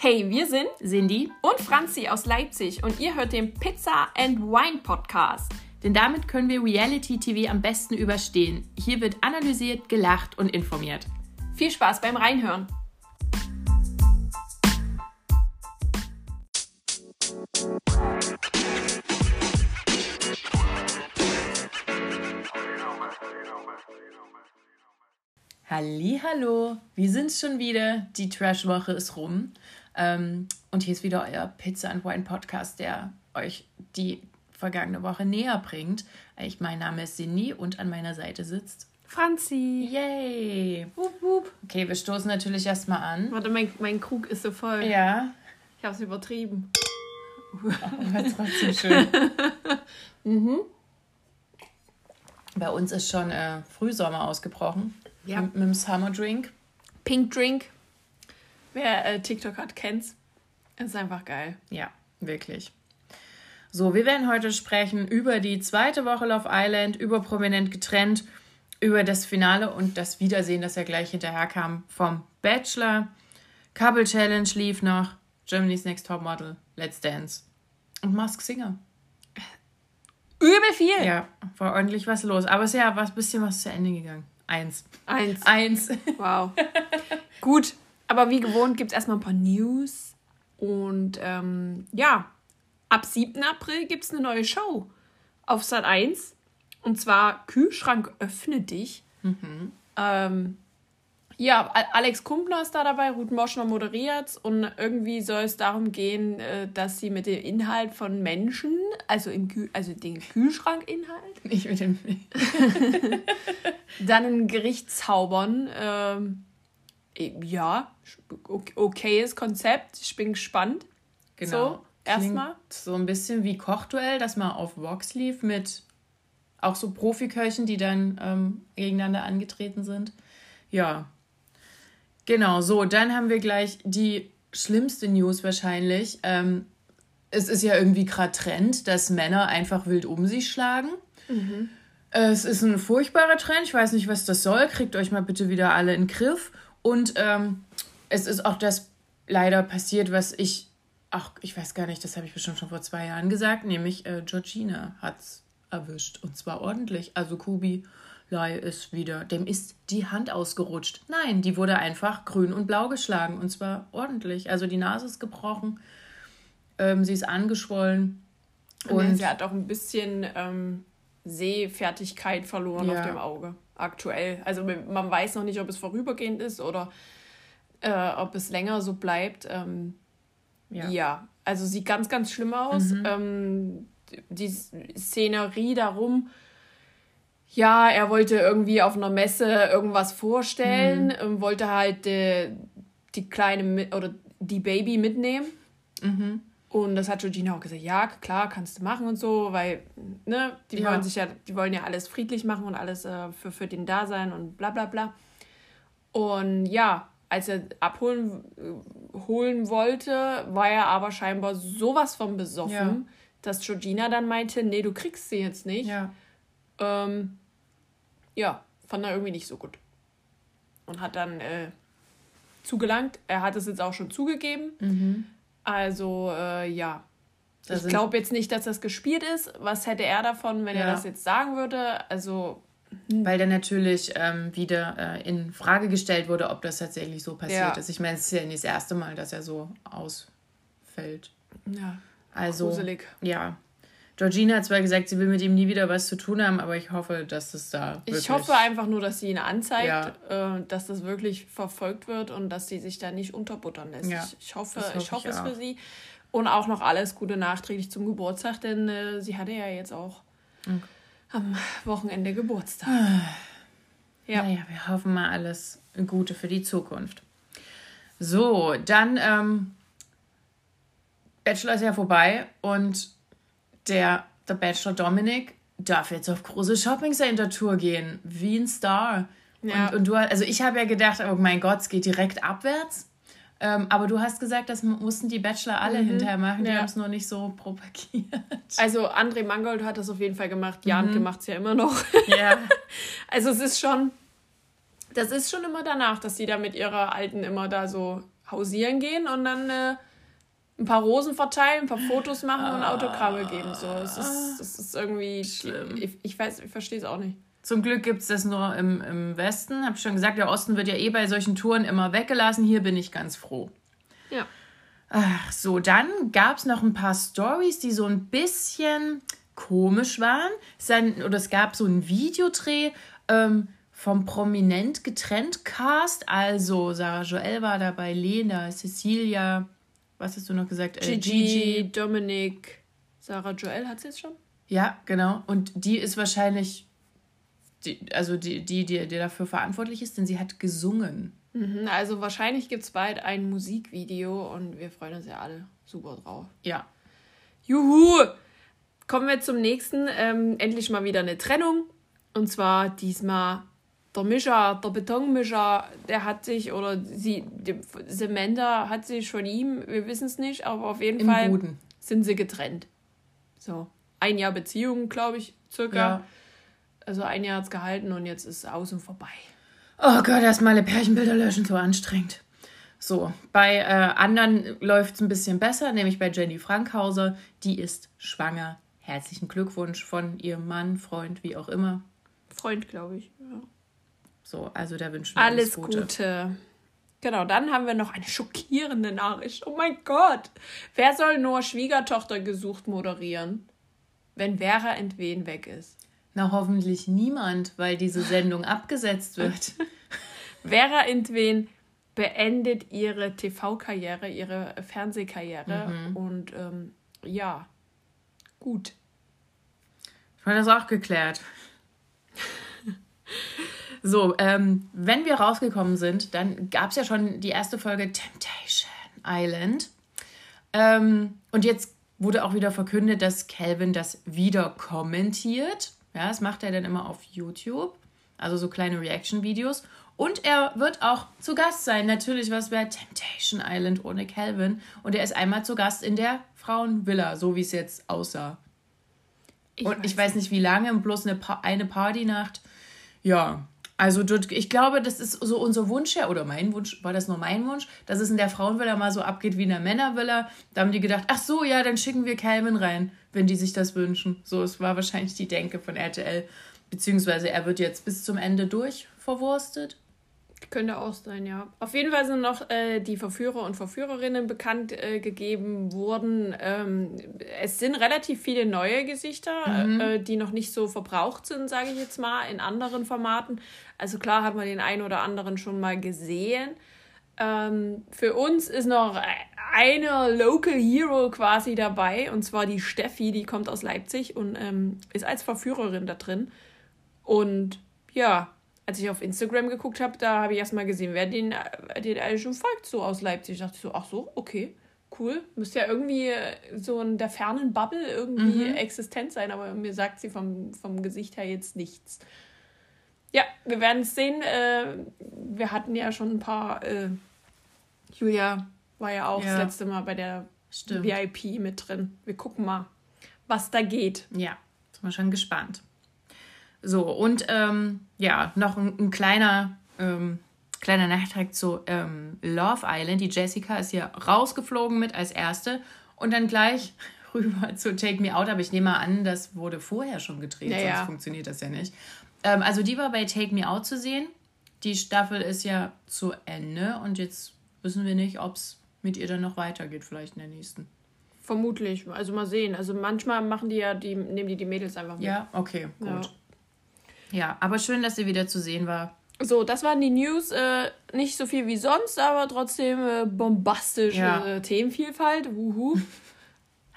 Hey, wir sind Cindy und Franzi aus Leipzig und ihr hört den Pizza and Wine Podcast. Denn damit können wir Reality TV am besten überstehen. Hier wird analysiert, gelacht und informiert. Viel Spaß beim Reinhören. Hallo, wir sind's schon wieder. Die Trash-Woche ist rum. Ähm, und hier ist wieder euer Pizza and Wine Podcast, der euch die vergangene Woche näher bringt. Ich, mein Name ist Cindy und an meiner Seite sitzt Franzi. Yay! Wup, wup. Okay, wir stoßen natürlich erstmal an. Warte, mein, mein Krug ist so voll. Ja. Ich hab's übertrieben. Oh, aber trotzdem schön. mhm. Bei uns ist schon äh, Frühsommer ausgebrochen. Ja. Mit, mit dem Summer Drink. Pink Drink. Wer äh, TikTok hat, kennt's. Ist einfach geil. Ja, wirklich. So, wir werden heute sprechen über die zweite Woche Love Island, über Prominent getrennt, über das Finale und das Wiedersehen, das ja gleich hinterher kam vom Bachelor. Couple Challenge lief noch, Germany's Next Top Model, Let's Dance und Mask Singer. Übel viel. Ja, war ordentlich was los. Aber es ist ja was bisschen was zu Ende gegangen. Eins. Eins. Eins. Wow. Gut, aber wie gewohnt gibt es erstmal ein paar News. Und ähm, ja, ab 7. April gibt es eine neue Show auf Sat 1. Und zwar Kühlschrank öffne dich. Ähm, ja, Alex Kumpner ist da dabei, Ruth Moschner moderiert und irgendwie soll es darum gehen, äh, dass sie mit dem Inhalt von Menschen, also, im Kühl also den Kühlschrankinhalt, Nicht mit dem. dann ein Gericht zaubern. Ähm, ja, ok- okayes Konzept. Ich bin gespannt. Genau. So, erstmal. So ein bisschen wie Kochduell, das mal auf Vox lief mit auch so Profiköchen, die dann ähm, gegeneinander angetreten sind. Ja. Genau, so, dann haben wir gleich die schlimmste News wahrscheinlich. Ähm, es ist ja irgendwie gerade Trend, dass Männer einfach wild um sich schlagen. Es ist ein furchtbarer Trend. Ich weiß nicht, was das soll. Kriegt euch mal bitte wieder alle in den Griff. Und ähm, es ist auch das leider passiert, was ich, ach, ich weiß gar nicht, das habe ich bestimmt schon vor zwei Jahren gesagt, nämlich äh, Georgina hat's erwischt. Und zwar ordentlich. Also Kubi Lai ist wieder, dem ist die Hand ausgerutscht. Nein, die wurde einfach grün und blau geschlagen. Und zwar ordentlich. Also die Nase ist gebrochen. Ähm, sie ist angeschwollen. Und Und sie hat auch ein bisschen ähm, Sehfertigkeit verloren Ja. auf dem Auge. Aktuell. Also man weiß noch nicht, ob es vorübergehend ist oder äh, ob es länger so bleibt. Ähm, ja. Ja, also sieht ganz, ganz schlimm aus. Ähm, die Szenerie darum, ja, er wollte irgendwie auf einer Messe irgendwas vorstellen, ähm, wollte halt äh, die kleine oder die Baby mitnehmen. Und das hat Georgina auch gesagt, ja, klar, kannst du machen und so, weil, ne, die Ja. wollen sich ja, die wollen ja alles friedlich machen und alles äh, für, für den Dasein und bla bla bla. Und ja, als er abholen äh, holen wollte, war er aber scheinbar sowas von besoffen, Ja. dass Georgina dann meinte, nee, du kriegst sie jetzt nicht. ja. Ähm, ja, fand er irgendwie nicht so gut. Und hat dann äh, zugelangt. Er hat es jetzt auch schon zugegeben. Also, äh, ja. Da ich glaube jetzt nicht, dass das gespielt ist. Was hätte er davon, wenn er Ja. das jetzt sagen würde? Also, Weil dann natürlich ähm, wieder äh, in Frage gestellt wurde, ob das tatsächlich so passiert Ja. ist. Ich meine, es ist ja nicht das erste Mal, dass er so ausfällt. ja, Also, gruselig. ja. Georgina hat zwar gesagt, sie will mit ihm nie wieder was zu tun haben, aber ich hoffe, dass es da. Ich hoffe einfach nur, dass sie ihn anzeigt, äh, dass das wirklich verfolgt wird und dass sie sich da nicht unterbuttern lässt. Ja, ich, hoffe, das hoffe ich hoffe ich es auch. für sie. Und auch noch alles Gute nachträglich zum Geburtstag, denn äh, sie hatte ja jetzt auch am Wochenende Geburtstag. Ja. Naja, wir hoffen mal alles Gute für die Zukunft. So, dann ähm, Bachelor ist ja vorbei und der, der Bachelor Dominik darf jetzt auf große Shopping-Center-Tour gehen, wie ein Star. Ja. Und, und du, also ich habe ja gedacht, oh mein Gott, es geht direkt abwärts. Ähm, aber du hast gesagt, das mussten die Bachelor alle hinterher machen, die Ja. haben es nur nicht so propagiert. Also André Mangold hat das auf jeden Fall gemacht. Jan macht es ja immer noch. Ja. Also es ist schon, das ist schon immer danach, dass sie da mit ihrer Alten immer da so hausieren gehen und dann äh, ein paar Rosen verteilen, ein paar Fotos machen und Autogramme geben. So, es ist, es ist irgendwie. Ich, ich weiß, ich verstehe es auch nicht. Zum Glück gibt es das nur im, im Westen. Habe ich schon gesagt, der Osten wird ja eh bei solchen Touren immer weggelassen. Hier bin ich ganz froh. Ja. Ach so, dann gab es noch ein paar Stories, die so ein bisschen komisch waren. Es, dann, oder es gab so einen Videodreh ähm, vom prominent getrennt Cast. Also Sarah Joel war dabei, Lena, Cecilia, was hast du noch gesagt? Äh, Gigi, Gigi, Dominik, Sarah Joel hat sie jetzt schon? Ja, genau. Und die ist wahrscheinlich, die, also die, die, die, die dafür verantwortlich ist, denn sie hat gesungen. Mhm, also wahrscheinlich gibt es bald ein Musikvideo und wir freuen uns ja alle super drauf. Ja. Juhu! Kommen wir zum nächsten. Ähm, endlich mal wieder eine Trennung. Und zwar diesmal der Mischer, der Betonmischer, der hat sich, oder sie, Samantha hat sich von ihm, wir wissen es nicht, aber auf jeden Im Fall Guten. sind sie getrennt. So, ein Jahr Beziehung, glaube ich, circa. Ja. Also ein Jahr hat es gehalten und jetzt ist es aus und vorbei. Oh Gott, erstmal alle Pärchenbilder löschen, so anstrengend. So, bei äh, anderen läuft es ein bisschen besser, nämlich bei Jenny Frankhauser. Die ist schwanger. Herzlichen Glückwunsch von ihrem Mann, Freund, wie auch immer. Freund, glaube ich. Ja. So, also da wünschen wir alles, alles Gute. Gute. Genau, dann haben wir noch eine schockierende Nachricht. Oh mein Gott! Wer soll nur Schwiegertochter gesucht moderieren, wenn Vera Entwen weg ist? Na, hoffentlich niemand, weil diese Sendung abgesetzt wird. Vera Entwen beendet ihre TV-Karriere, ihre Fernsehkarriere mhm. und ähm, ja, gut. Ich meine, das auch geklärt. so, ähm, wenn wir rausgekommen sind, dann gab es ja schon die erste Folge Temptation Island. Ähm, und jetzt wurde auch wieder verkündet, dass Calvin das wieder kommentiert. Ja, das macht er dann immer auf YouTube. Also so kleine Reaction-Videos. Und er wird auch zu Gast sein. Natürlich, was wäre Temptation Island ohne Calvin? Und er ist einmal zu Gast in der Frauenvilla, so wie es jetzt aussah. Ich und weiß ich weiß nicht, wie lange, bloß eine, pa eine Partynacht. Ja, also ich glaube, das ist so unser Wunsch ja, oder mein Wunsch, war das nur mein Wunsch, dass es in der Frauenvilla mal so abgeht wie in der Männervilla. Da haben die gedacht, ach so, ja, dann schicken wir Calvin rein wenn die sich das wünschen. So, es war wahrscheinlich die Denke von RTL. Beziehungsweise er wird jetzt bis zum Ende durch verwurstet. Könnte auch sein, ja. Auf jeden Fall sind noch äh, die Verführer und Verführerinnen bekannt äh, gegeben worden. Ähm, es sind relativ viele neue Gesichter, mhm. äh, die noch nicht so verbraucht sind, sage ich jetzt mal, in anderen Formaten. Also klar hat man den einen oder anderen schon mal gesehen. Ähm, für uns ist noch eine Local Hero quasi dabei, und zwar die Steffi, die kommt aus Leipzig und ähm, ist als Verführerin da drin. Und ja, als ich auf Instagram geguckt habe, da habe ich erstmal gesehen, wer den, den alle schon folgt, so aus Leipzig. Da dachte ich so, ach so, okay, cool. Müsste ja irgendwie so in der fernen Bubble irgendwie mhm. existent sein, aber mir sagt sie vom, vom Gesicht her jetzt nichts. Ja, wir werden es sehen. Äh, wir hatten ja schon ein paar. Äh, Julia war ja auch ja. das letzte Mal bei der Stimmt. VIP mit drin. Wir gucken mal, was da geht. Ja, sind wir schon gespannt. So, und ähm, ja, noch ein, ein kleiner, ähm, kleiner Nachtrag zu ähm, Love Island. Die Jessica ist hier rausgeflogen mit als erste und dann gleich rüber zu Take Me Out. Aber ich nehme mal an, das wurde vorher schon gedreht, ja, sonst funktioniert das ja nicht. Ähm, also die war bei Take Me Out zu sehen. Die Staffel ist ja zu Ende und jetzt wissen wir nicht, ob es mit ihr dann noch weitergeht, vielleicht in der nächsten. Vermutlich. Also mal sehen. Also manchmal machen die ja, die, nehmen die die Mädels einfach mit. Ja, okay, gut. Ja, ja aber schön, dass sie wieder zu sehen war. So, das waren die News. Äh, nicht so viel wie sonst, aber trotzdem äh, bombastische ja. äh, Themenvielfalt. Wuhu.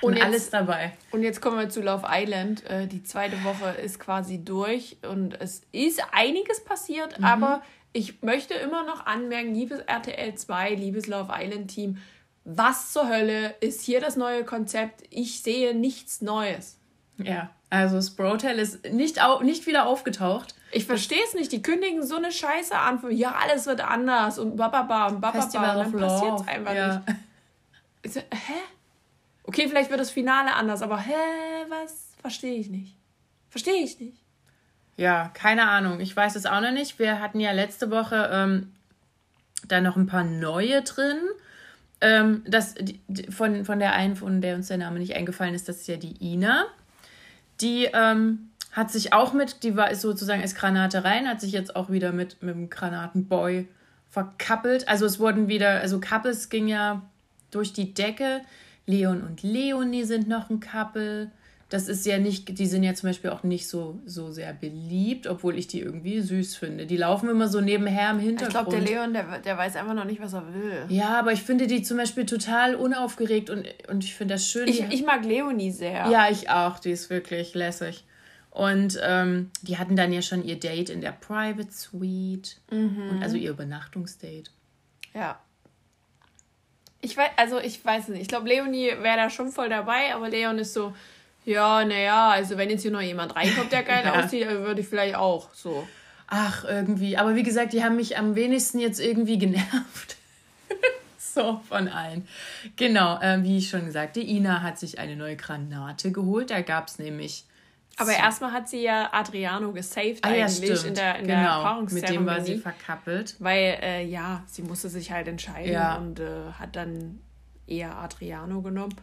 Und jetzt, alles dabei. Und jetzt kommen wir zu Love Island. Äh, die zweite Woche ist quasi durch und es ist einiges passiert, mhm. aber ich möchte immer noch anmerken, liebes RTL 2, liebes Love Island Team, was zur Hölle ist hier das neue Konzept? Ich sehe nichts Neues. Ja, also Sprotel ist nicht, au nicht wieder aufgetaucht. Ich verstehe es nicht. Die kündigen so eine Scheiße an. Von, ja, alles wird anders und bababa und bababa. Festival und dann passiert es einfach ja. nicht. Hä? Okay, vielleicht wird das Finale anders, aber hä, was? Verstehe ich nicht. Verstehe ich nicht. Ja, keine Ahnung. Ich weiß es auch noch nicht. Wir hatten ja letzte Woche ähm, da noch ein paar neue drin. ähm, das, die, von, von der einen, von der uns der Name nicht eingefallen ist, das ist ja die Ina. Die ähm, hat sich auch mit, die war ist sozusagen als Granate rein, hat sich jetzt auch wieder mit, mit dem Granatenboy verkappelt. Also es wurden wieder, also Couples ging ja durch die Decke. Leon und Leonie sind noch ein Couple. Das ist ja nicht, die sind ja zum Beispiel auch nicht so, so sehr beliebt, obwohl ich die irgendwie süß finde. Die laufen immer so nebenher im Hintergrund. Ich glaube, der Leon, der, der weiß einfach noch nicht, was er will. Ja, aber ich finde die zum Beispiel total unaufgeregt und, und ich finde das schön. Ich, ich mag Leonie sehr. Ja, ich auch. Die ist wirklich lässig. Und ähm, die hatten dann ja schon ihr Date in der Private Suite. Mhm. Und also ihr Übernachtungsdate. Ja. Ich weiß, also ich weiß nicht. Ich glaube, Leonie wäre da schon voll dabei, aber Leon ist so, ja, naja, also wenn jetzt hier noch jemand reinkommt, der geil Ja. aussieht, äh, würde ich vielleicht auch so. Ach, irgendwie. Aber wie gesagt, die haben mich am wenigsten jetzt irgendwie genervt. so, von allen. Genau, ähm, wie ich schon gesagt, die Ina hat sich eine neue Granate geholt. Da gab es nämlich. Aber erstmal hat sie ja Adriano gesaved Ah, ja, eigentlich stimmt. in der, in der genau, Paarungszeremonie. mit dem war sie verkappelt. Weil, äh, ja, sie musste sich halt entscheiden Ja. und äh, hat dann eher Adriano genommen.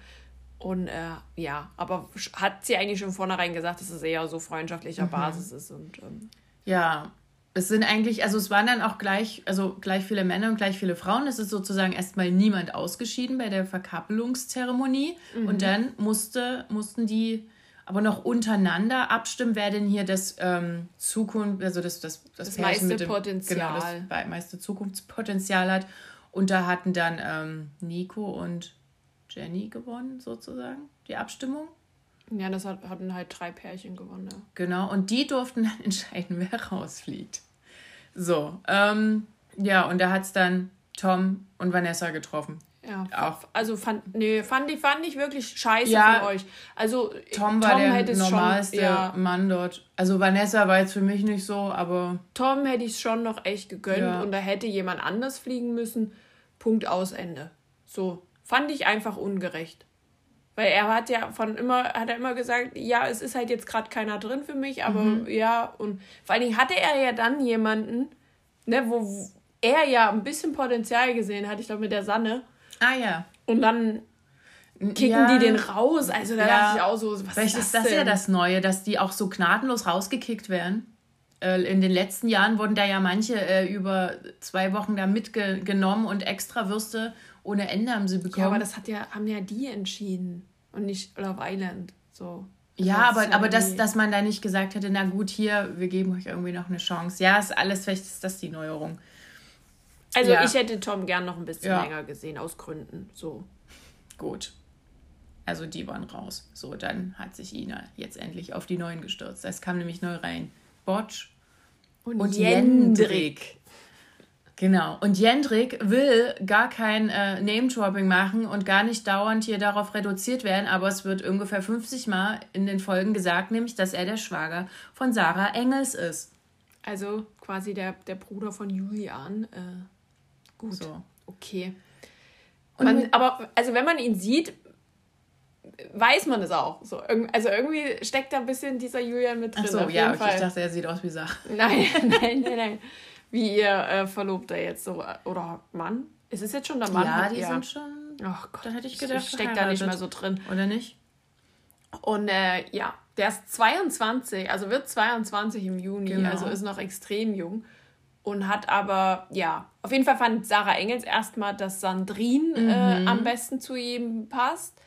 Und äh, ja, aber hat sie eigentlich schon vornherein gesagt, dass es eher so freundschaftlicher Mhm. Basis ist. Und ähm, Ja, es sind eigentlich, also es waren dann auch gleich, also gleich viele Männer und gleich viele Frauen. Es ist sozusagen erstmal niemand ausgeschieden bei der Verkappelungszeremonie. Mhm. Und dann musste, mussten die aber noch untereinander abstimmen, wer denn hier das ähm, Zukunft, also das, das, das, Das meiste Potenzial. Genau, das meiste Zukunftspotenzial hat. Und da hatten dann ähm, Nico und Jenny gewonnen, sozusagen, die Abstimmung. ja, das hat, hatten halt drei Pärchen gewonnen. Ja. Genau, und die durften dann entscheiden, wer rausfliegt. So, ähm, ja, und da hat es dann Tom und Vanessa getroffen. Ja, Auch. also fand, nee, fand, ich, fand ich wirklich scheiße Ja, von euch. Also Tom war der hätte es normalste schon, ja, Mann dort. Also Vanessa war jetzt für mich nicht so, aber Tom hätte ich es schon noch echt gegönnt Ja. und da hätte jemand anders fliegen müssen. Punkt aus Ende. So fand ich einfach ungerecht. Weil er hat ja von immer, hat er immer gesagt, ja, es ist halt jetzt gerade keiner drin für mich, aber Mhm. ja, und vor allen Dingen hatte er ja dann jemanden, ne, wo er ja ein bisschen Potenzial gesehen hat, ich glaube mit der Sanne. ah ja. Und dann kicken ja, die den raus. Also da Ja. dachte ich auch so, was Vielleicht ist ist das, das ja das Neue, dass die auch so gnadenlos rausgekickt werden. Äh, In den letzten Jahren wurden da ja manche äh, über zwei Wochen da mitgenommen und extra Würste ohne Ende haben sie bekommen. Ja, aber das hat ja, haben ja die entschieden und nicht Love Island. So. Also Ja, das aber, ist aber dass, irgendwie- dass man da nicht gesagt hätte, na gut, hier, wir geben euch irgendwie noch eine Chance. Ja, ist alles, vielleicht ist das die Neuerung. Also ja. ich hätte Tom gern noch ein bisschen Ja. länger gesehen, aus Gründen. So. Gut. Also die waren raus. So, dann hat sich Ina jetzt endlich auf die Neuen gestürzt. Es kam nämlich neu rein. Botsch und Jendrik. Genau. Und Jendrik will gar kein äh, Name-Dropping machen und gar nicht dauernd hier darauf reduziert werden, aber es wird ungefähr 50 Mal in den Folgen gesagt, nämlich, dass er der Schwager von Sarah Engels ist. Also quasi der, der Bruder von Julian. Äh, gut. So. Okay. Man, mit- aber also wenn man ihn sieht, weiß man es auch. So, also irgendwie steckt da ein bisschen dieser Julian mit drin. Ach so, ja, okay, ich dachte, er sieht aus wie Sarah. Nein, nein, nein, nein. Wie ihr äh, Verlobter jetzt so. äh, Oder Mann? Ist es jetzt schon der Mann? Ja, die sind schon. Ach Gott, Dann hätte ich gedacht, ich steck da nicht mehr so drin. Oder nicht? Und äh, ja, der ist 22, also wird 22 im Juni, Genau. also ist noch extrem jung. Und hat aber, ja, auf jeden Fall fand Sarah Engels erstmal, dass Sandrine äh, Mhm. am besten zu ihm passt.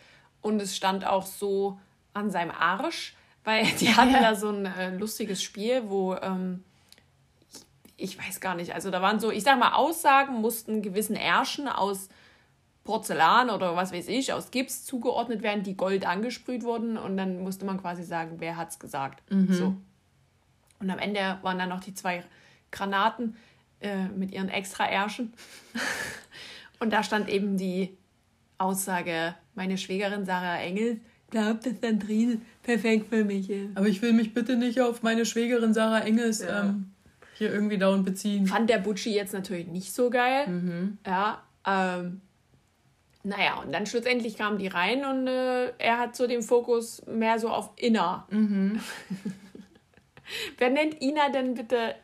Und es stand auch so an seinem Arsch, weil die hatten da so ein äh, lustiges Spiel, wo, ähm, ich, weiß gar nicht, also da waren so, ich sag mal, Aussagen mussten gewissen Ärschen aus Porzellan oder was weiß ich, aus Gips zugeordnet werden, die Gold angesprüht wurden und dann musste man quasi sagen, wer hat's gesagt. So. Und am Ende waren dann noch die zwei Granaten äh, mit ihren extra Ärschen. und da stand eben die Aussage, meine Schwägerin Sarah Engel glaubt, dass Sandrine perfekt für mich ist. Aber ich will mich bitte nicht auf meine Schwägerin Sarah Engels Ja. ähm, hier irgendwie dauernd beziehen. Fand der Butchi jetzt natürlich nicht so geil. Ja, ähm, naja, und dann schlussendlich kamen die rein und äh, er hat so den Fokus mehr so auf Inna. Wer nennt Ina denn bitte?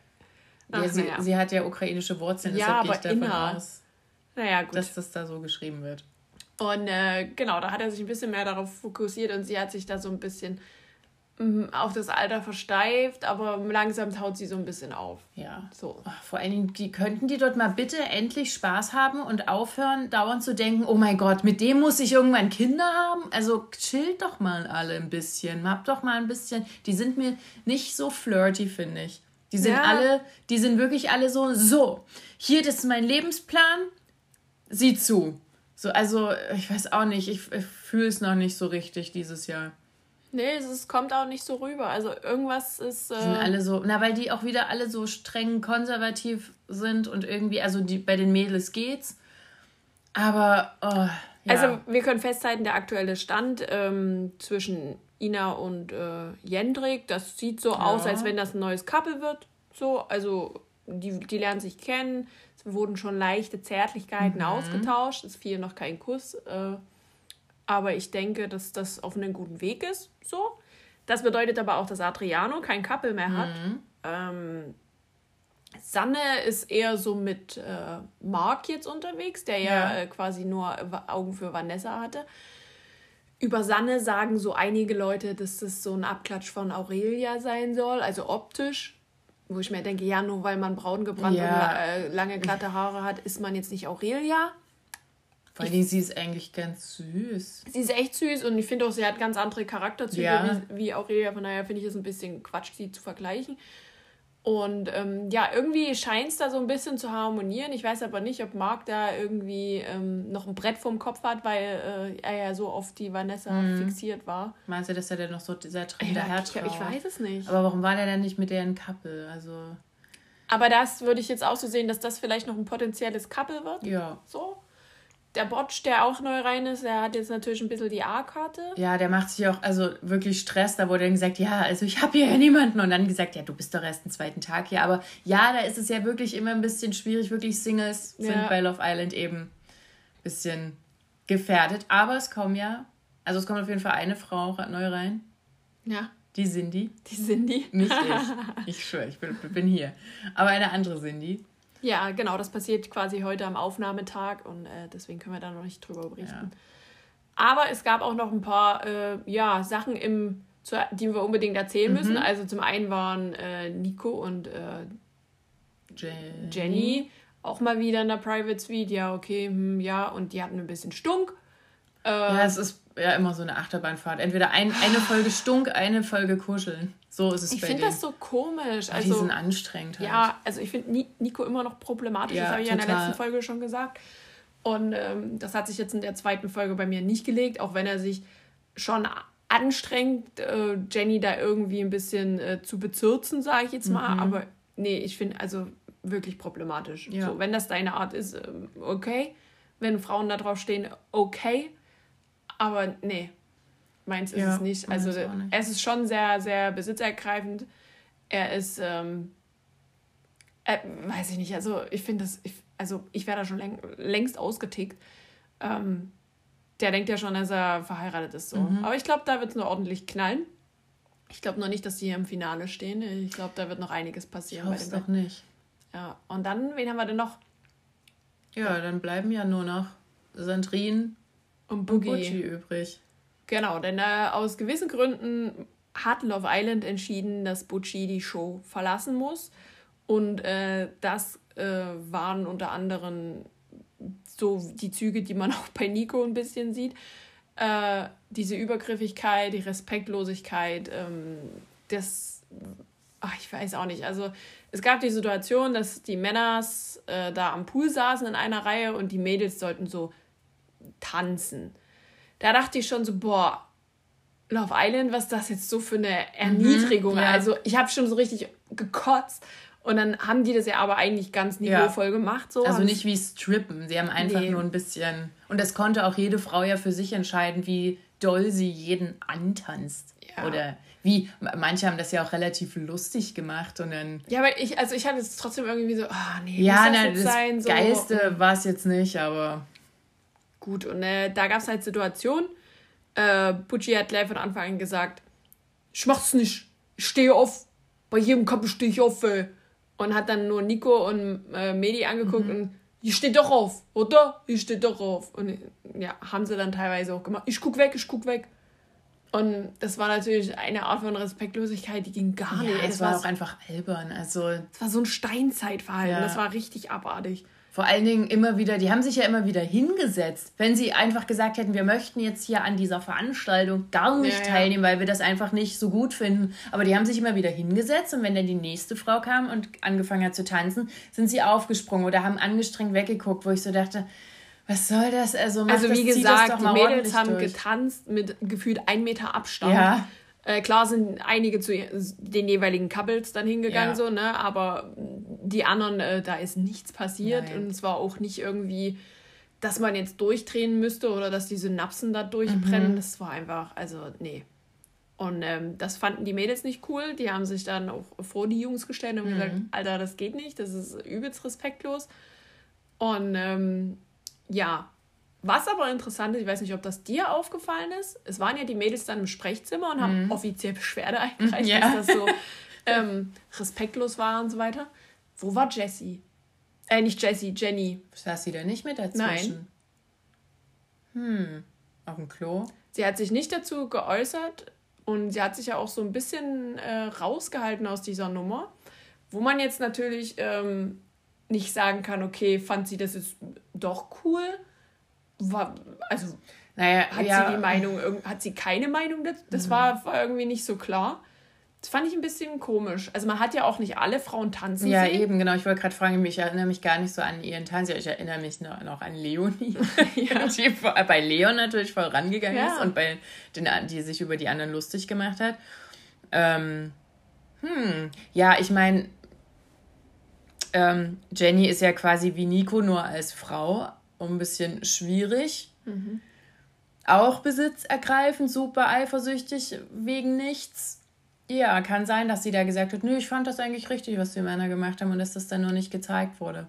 Ach, Ja, sie, naja. sie hat ja ukrainische Wurzeln, Ja, deshalb gehe ich aber davon Inna. aus. Naja, gut. dass das da so geschrieben wird. Und äh, genau, da hat er sich ein bisschen mehr darauf fokussiert und sie hat sich da so ein bisschen auf das Alter versteift, aber langsam taut sie so ein bisschen auf. Ja. So. Ach, vor allen Dingen, die könnten die dort mal bitte endlich Spaß haben und aufhören, dauernd zu denken, oh mein Gott, mit dem muss ich irgendwann Kinder haben. Also chillt doch mal alle ein bisschen. Habt doch mal ein bisschen. Die sind mir nicht so flirty, finde ich. Die sind Ja. alle, die sind wirklich alle so, so, hier, das ist mein Lebensplan, sieh zu. So, also, ich weiß auch nicht, ich, ich fühle es noch nicht so richtig dieses Jahr. Nee, es kommt auch nicht so rüber. Also irgendwas ist. Die sind Äh, alle so, na, weil die auch wieder alle so streng konservativ sind und irgendwie, also die, bei den Mädels geht's. Aber, oh, ja. Also wir können festhalten, der aktuelle Stand ähm, zwischen Ina und äh, Jendrik, das sieht so aus, als wenn das ein neues Couple wird. So, also die, die lernen sich kennen. Es wurden schon leichte Zärtlichkeiten ausgetauscht. Es fiel noch kein Kuss. Äh, aber ich denke, dass das auf einem guten Weg ist. So. Das bedeutet aber auch, dass Adriano kein Couple mehr hat. Ähm, Sanne ist eher so mit äh, Mark jetzt unterwegs, der ja, Ja. äh, quasi nur Augen für Vanessa hatte. Über Sanne sagen so einige Leute, dass das so ein Abklatsch von Aurelia sein soll, also optisch. Wo ich mir denke, ja, nur weil man braun gebrannt Ja. und äh, lange glatte Haare hat, ist man jetzt nicht Aurelia. Vor allem, sie ist eigentlich ganz süß. Sie ist echt süß und ich finde auch, sie hat ganz andere Charakterzüge Ja. wie, wie Aurelia. Von daher finde ich es ein bisschen Quatsch, sie zu vergleichen. Und ähm, ja, irgendwie scheint es da so ein bisschen zu harmonieren. Ich weiß aber nicht, ob Marc da irgendwie ähm, noch ein Brett vorm Kopf hat, weil äh, er ja so auf die Vanessa Mhm. fixiert war. Meinst du, dass er denn noch so sehr Ich, hinterher ich, ich weiß es nicht. Aber warum war der denn nicht mit der ein Couple? Also, Aber das würde ich jetzt auch so sehen, dass das vielleicht noch ein potenzielles Couple wird. ja. So. Der Botsch, der auch neu rein ist, der hat jetzt natürlich ein bisschen die A-Karte. Ja, der macht sich auch also wirklich Stress. Da wurde dann gesagt, ja, also ich habe hier ja niemanden. Und dann gesagt, ja, du bist doch erst den zweiten Tag hier. Aber ja, da ist es ja wirklich immer ein bisschen schwierig. Wirklich Singles sind Ja. bei Love Island eben ein bisschen gefährdet. Aber es kommen ja, also es kommt auf jeden Fall eine Frau neu rein. Ja, Die Cindy. die Cindy. Nicht ich. Ich schwöre, ich bin, bin hier. Aber eine andere Cindy. Ja, genau, das passiert quasi heute am Aufnahmetag und äh, deswegen können wir da noch nicht drüber berichten. Ja. Aber es gab auch noch ein paar äh, ja, Sachen, im, zu, die wir unbedingt erzählen müssen. Also zum einen waren äh, Nico und äh, Jenny. Jenny auch mal wieder in der Private Suite. Ja, okay, hm, ja, und die hatten ein bisschen Stunk. Ja, es ist ja immer so eine Achterbahnfahrt. Entweder ein, eine Folge Stunk, eine Folge Kuscheln. So ist es ich bei finde denen. das so komisch. Also, die sind anstrengend halt. Ja, also ich finde Ni- Nico immer noch problematisch. Ja, das habe ich ja in der letzten Folge schon gesagt. Und ähm, das hat sich jetzt in der zweiten Folge bei mir nicht gelegt, auch wenn er sich schon anstrengt, äh, Jenny da irgendwie ein bisschen äh, zu bezirzen, sage ich jetzt mal. Aber nee, ich finde also wirklich problematisch. Ja. So, wenn das deine Art ist, ähm, okay. Wenn Frauen da drauf stehen, okay. Aber nee, meins ist Ja, es nicht. Also nicht. es ist schon sehr, sehr besitzergreifend. Er ist, ähm, äh, weiß ich nicht, also ich finde das, ich, also ich wäre da schon läng, längst ausgetickt. Ähm, der denkt ja schon, dass er verheiratet ist. So. Mhm. Aber ich glaube, da wird es nur ordentlich knallen. Ich glaube noch nicht, dass die hier im Finale stehen. Ich glaube, da wird noch einiges Ich passieren. hoffe bei doch nicht. ja. Und dann, wen haben wir denn noch? Ja, dann bleiben ja nur noch Sandrine Und und Boogie. Übrig. Genau, denn äh, aus gewissen Gründen hat Love Island entschieden, dass Butchie die Show verlassen muss. Und äh, das äh, waren unter anderem so die Züge, die man auch bei Nico ein bisschen sieht. Äh, diese Übergriffigkeit, die Respektlosigkeit, ähm, das, ach, ich weiß auch nicht. Also es gab die Situation, dass die Männers äh, da am Pool saßen in einer Reihe und die Mädels sollten so tanzen. Da dachte ich schon so, boah, Love Island, was ist das jetzt so für eine Erniedrigung? Mhm, ja. Also ich habe schon so richtig gekotzt. Und dann haben die das ja aber eigentlich ganz Ja. niveauvoll gemacht. So. Also nicht wie Strippen. Sie haben einfach Nee. nur ein bisschen. Und das konnte auch jede Frau ja für sich entscheiden, wie doll sie jeden antanzt. Ja. Oder wie. Manche haben das ja auch relativ lustig gemacht und dann. Ja, aber ich, also ich hatte es trotzdem irgendwie so, ah nee, Ja, muss das na, jetzt das sein? So, Geilste war es jetzt nicht, aber. Gut, und äh, da gab es halt Situationen. Äh, Butchie hat gleich von Anfang an gesagt, ich mach's nicht, ich stehe auf, bei jedem Couple stehe ich auf. Ey. Und hat dann nur Nico und äh, Medi angeguckt Mhm. und hier steht doch auf, oder? Hier steht doch auf. Und ja, haben sie dann teilweise auch gemacht. Ich guck weg, ich guck weg. Und das war natürlich eine Art von Respektlosigkeit, die ging gar Ja, nicht. es war auch einfach albern. Also Es war so ein Steinzeitverhalten. Ja. Das war richtig abartig. Vor allen Dingen immer wieder, die haben sich ja immer wieder hingesetzt. Wenn sie einfach gesagt hätten, wir möchten jetzt hier an dieser Veranstaltung gar nicht Ja, ja. teilnehmen, weil wir das einfach nicht so gut finden. Aber die haben sich immer wieder hingesetzt und wenn dann die nächste Frau kam und angefangen hat zu tanzen, sind sie aufgesprungen oder haben angestrengt weggeguckt, wo ich so dachte, was soll das? Also, Also wie das gesagt, die Mädels haben durch. getanzt mit gefühlt ein Meter Abstand. Ja. Äh, klar sind einige zu den jeweiligen Couples dann hingegangen, Ja. so, ne? Aber die anderen, äh, da ist nichts passiert Nein. und es war auch nicht irgendwie, dass man jetzt durchdrehen müsste oder dass die Synapsen da durchbrennen. Mhm. Das war einfach, also nee. Und ähm, das fanden die Mädels nicht cool. Die haben sich dann auch vor die Jungs gestellt und Mhm. gesagt, Alter, das geht nicht, das ist übelst respektlos. Und ähm, ja, was aber interessant ist, ich weiß nicht, ob das dir aufgefallen ist, es waren ja die Mädels dann im Sprechzimmer und haben offiziell Beschwerde eingereicht, Mhm. Ja. dass das so ähm, respektlos war und so weiter. Wo war Jessie? Äh, nicht Jessie, Jenny. Saß sie da nicht mit dazwischen? Nein. Hm, auf dem Klo? Sie hat sich nicht dazu geäußert und sie hat sich ja auch so ein bisschen äh, rausgehalten aus dieser Nummer, wo man jetzt natürlich ähm, nicht sagen kann, okay, fand sie das jetzt doch cool? War, also Naja, hat ja, Mhm. sie die Meinung, hat sie keine Meinung dazu? Das war, war irgendwie nicht so klar. Das fand ich ein bisschen komisch. Also man hat ja auch nicht alle Frauen tanzen Ja, sehen. eben, genau. Ich wollte gerade fragen, ich erinnere mich gar nicht so an ihren Tanz. Ich erinnere mich noch, noch an Leonie, die vor- bei Leon natürlich voll rangegangen Ja. ist und bei den, die sich über die anderen lustig gemacht hat. Ähm, hm, ja, ich meine, ähm, Jenny ist ja quasi wie Nico, nur als Frau. Ein bisschen schwierig. Auch besitzergreifend, super eifersüchtig, wegen nichts. Ja, kann sein, dass sie da gesagt hat, nö, ich fand das eigentlich richtig, was die Männer gemacht haben und dass das dann nur nicht gezeigt wurde.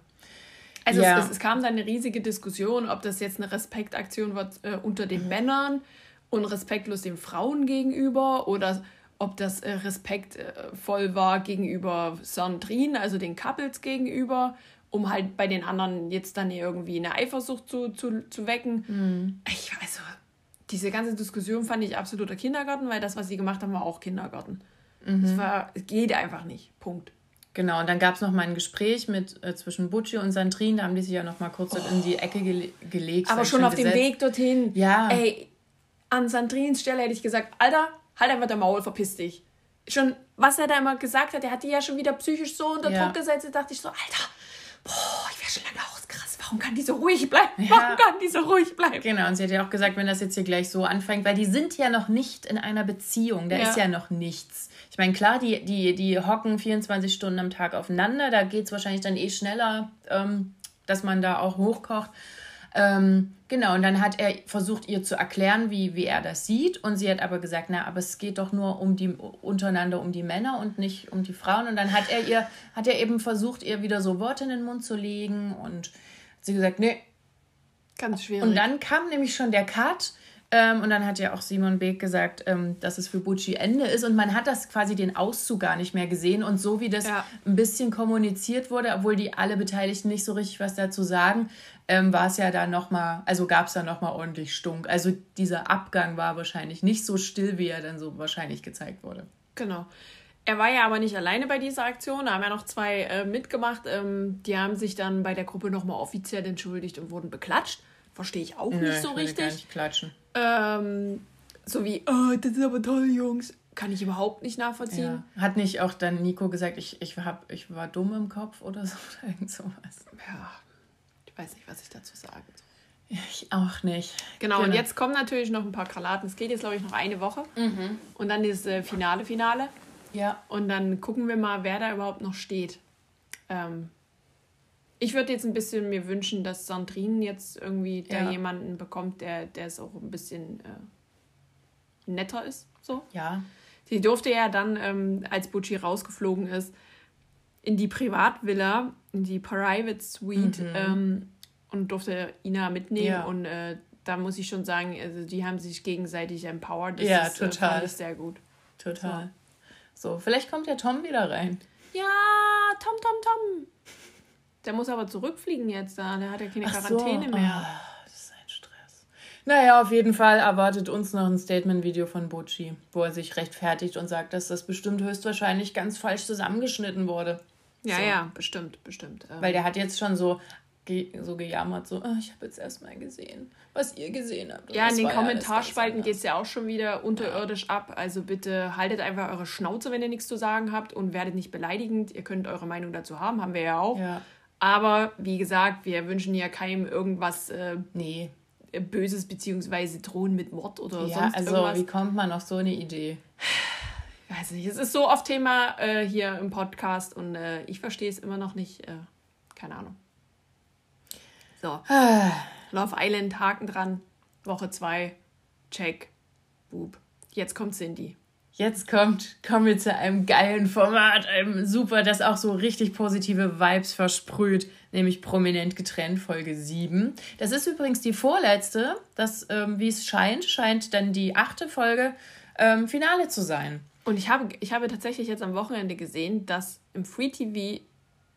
Also Ja. es, es, es kam dann eine riesige Diskussion, ob das jetzt eine Respektaktion war äh, unter den Männern und respektlos den Frauen gegenüber oder ob das äh, respektvoll war gegenüber Sandrine, also den Couples gegenüber, um halt bei den anderen jetzt dann irgendwie eine Eifersucht zu, zu, zu wecken. Mhm. Ich also diese ganze Diskussion fand ich absoluter Kindergarten, weil das, was sie gemacht haben, war auch Kindergarten. Mhm. Es war, es geht einfach nicht. Punkt. Genau, und dann gab es noch mal ein Gespräch mit, äh, zwischen Butchi und Sandrine, da haben die sich ja noch mal kurz in die Ecke gele gelegt. Aber schon auf dem. Weg dorthin. Ja. Ey, an Sandrins Stelle hätte ich gesagt, Alter, halt einfach der Maul, verpiss dich. Schon, was er da immer gesagt hat, er hat die ja schon wieder psychisch so unter Ja. Druck gesetzt, da dachte ich so, Alter, boah, ich wäre schon lange ausgerastet. Warum kann die so ruhig bleiben? Ja. Warum kann die so ruhig bleiben? Genau, und sie hat ja auch gesagt, wenn das jetzt hier gleich so anfängt, weil die sind ja noch nicht in einer Beziehung, da Ja. ist ja noch nichts. Ich meine, klar, die, die, die hocken 24 Stunden am Tag aufeinander, da geht es wahrscheinlich dann eh schneller, ähm, dass man da auch hochkocht. Ähm, genau, und dann hat er versucht, ihr zu erklären, wie, wie er das sieht. Und sie hat aber gesagt, na, aber es geht doch nur um die untereinander um die Männer und nicht um die Frauen. Und dann hat er ihr, hat er eben versucht, ihr wieder so Worte in den Mund zu legen und hat sie gesagt, nee, Ganz schwierig. und dann kam nämlich schon der Cut. Ähm, und dann hat ja auch Simon Beek gesagt, ähm, dass es für Bucci Ende ist. Und man hat das quasi den Auszug gar nicht mehr gesehen. Und so wie das Ja. ein bisschen kommuniziert wurde, obwohl die alle Beteiligten nicht so richtig was dazu sagen, ähm, war es ja da nochmal, also gab es da nochmal ordentlich Stunk. Also dieser Abgang war wahrscheinlich nicht so still, wie er dann so wahrscheinlich gezeigt wurde. Genau. Er war ja aber nicht alleine bei dieser Aktion, da haben ja noch zwei äh, mitgemacht. Ähm, die haben sich dann bei der Gruppe nochmal offiziell entschuldigt und wurden beklatscht. Verstehe ich auch Nö, nicht so richtig. Nicht klatschen. Ähm, so wie, oh, das ist aber toll, Jungs. Kann ich überhaupt nicht nachvollziehen. Ja. Hat nicht auch dann Nico gesagt, ich, ich, hab, ich war dumm im Kopf oder so? Oder irgend sowas. Ja. Ich weiß nicht, was ich dazu sagen soll. Ich auch nicht. Genau, und jetzt kommen natürlich noch ein paar Kralaten. Es geht jetzt, glaube ich, noch eine Woche. Mhm. Und dann das äh, Finale, Finale. Ja. Und dann gucken wir mal, wer da überhaupt noch steht. Ähm, ich würde jetzt ein bisschen mir wünschen, dass Sandrine jetzt irgendwie da Ja. jemanden bekommt, der, der es auch ein bisschen äh, netter ist. So. Ja. Sie durfte ja dann, ähm, als Bucci rausgeflogen ist, in die Privatvilla, in die Private Suite ähm, und durfte Ina mitnehmen. Mhm. Ja. Und äh, da muss ich schon sagen, also die haben sich gegenseitig empowered. Das Ja, ist, Äh, total. fand ich sehr gut. Total. So. vielleicht kommt der Tom wieder rein. Ja, Tom, Tom, Tom. Der muss aber zurückfliegen jetzt da. Der hat ja keine Quarantäne so. mehr. Ah, das ist ein Stress. Naja, auf jeden Fall erwartet uns noch ein Statement-Video von Bocci, wo er sich rechtfertigt und sagt, dass das bestimmt höchstwahrscheinlich ganz falsch zusammengeschnitten wurde. Ja, so. ja, bestimmt, bestimmt. Ähm. Weil der hat jetzt schon so, so gejammert, so, oh, ich habe jetzt erstmal gesehen, was ihr gesehen habt. ja, in den Kommentarspalten geht es ja auch schon wieder unterirdisch ja. ab. Also bitte haltet einfach eure Schnauze, wenn ihr nichts zu sagen habt und werdet nicht beleidigend. Ihr könnt eure Meinung dazu haben, haben wir ja auch. Ja. Aber wie gesagt, wir wünschen ja keinem irgendwas äh, nee. Böses beziehungsweise drohen mit Mord oder ja, sonst also, irgendwas. wie kommt man auf so eine Idee? Ich weiß nicht, es ist so oft Thema äh, hier im Podcast und äh, ich verstehe es immer noch nicht. Äh, keine Ahnung. So. Love Island, Haken dran. Woche 2. Check. Boop. Jetzt kommt Cindy. Jetzt kommt, kommen wir zu einem geilen Format, einem super, das auch so richtig positive Vibes versprüht, nämlich prominent getrennt, Folge 7. Das ist übrigens die vorletzte, das, ähm, wie es scheint, scheint dann die achte Folge ähm, Finale zu sein. Und ich habe, ich habe tatsächlich jetzt am Wochenende gesehen, dass im Free TV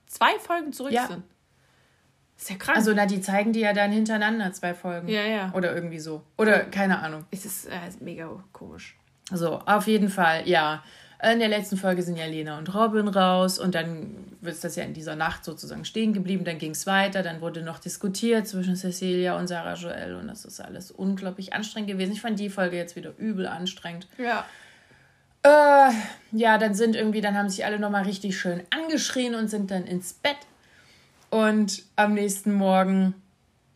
zwei Folgen zurück ja. sind. ist ja krank. Also, na, die zeigen die ja dann hintereinander, zwei Folgen. Ja, ja. Oder irgendwie so. Oder keine Ahnung. Es ist, äh, ist mega komisch. So, auf jeden Fall, ja. In der letzten Folge sind ja Lena und Robin raus und dann wird das ja in dieser Nacht sozusagen stehen geblieben. Dann ging es weiter, dann wurde noch diskutiert zwischen Cecilia und Sarah Joel und das ist alles unglaublich anstrengend gewesen. Ich fand die Folge jetzt wieder übel anstrengend. Ja. Äh, ja, dann sind irgendwie, dann haben sich alle nochmal richtig schön angeschrien und sind dann ins Bett. Und am nächsten Morgen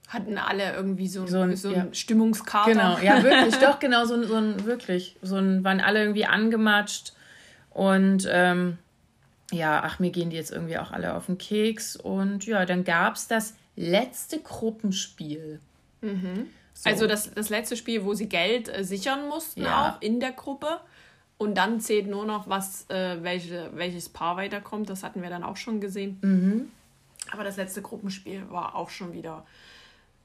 hatten alle irgendwie so, so ein, so ein ja. Stimmungskater. Genau, ja, wirklich, doch, genau, so, so ein, wirklich. So ein, waren alle irgendwie angematscht. Und ähm, ja, ach, mir gehen die jetzt irgendwie auch alle auf den Keks. Und ja, dann gab es das letzte Gruppenspiel. Mhm. So. Also das, das letzte Spiel, wo sie Geld äh, sichern mussten, ja. auch in der Gruppe. Und dann zählt nur noch, was, äh, welche, welches Paar weiterkommt. Das hatten wir dann auch schon gesehen. Mhm. Aber das letzte Gruppenspiel war auch schon wieder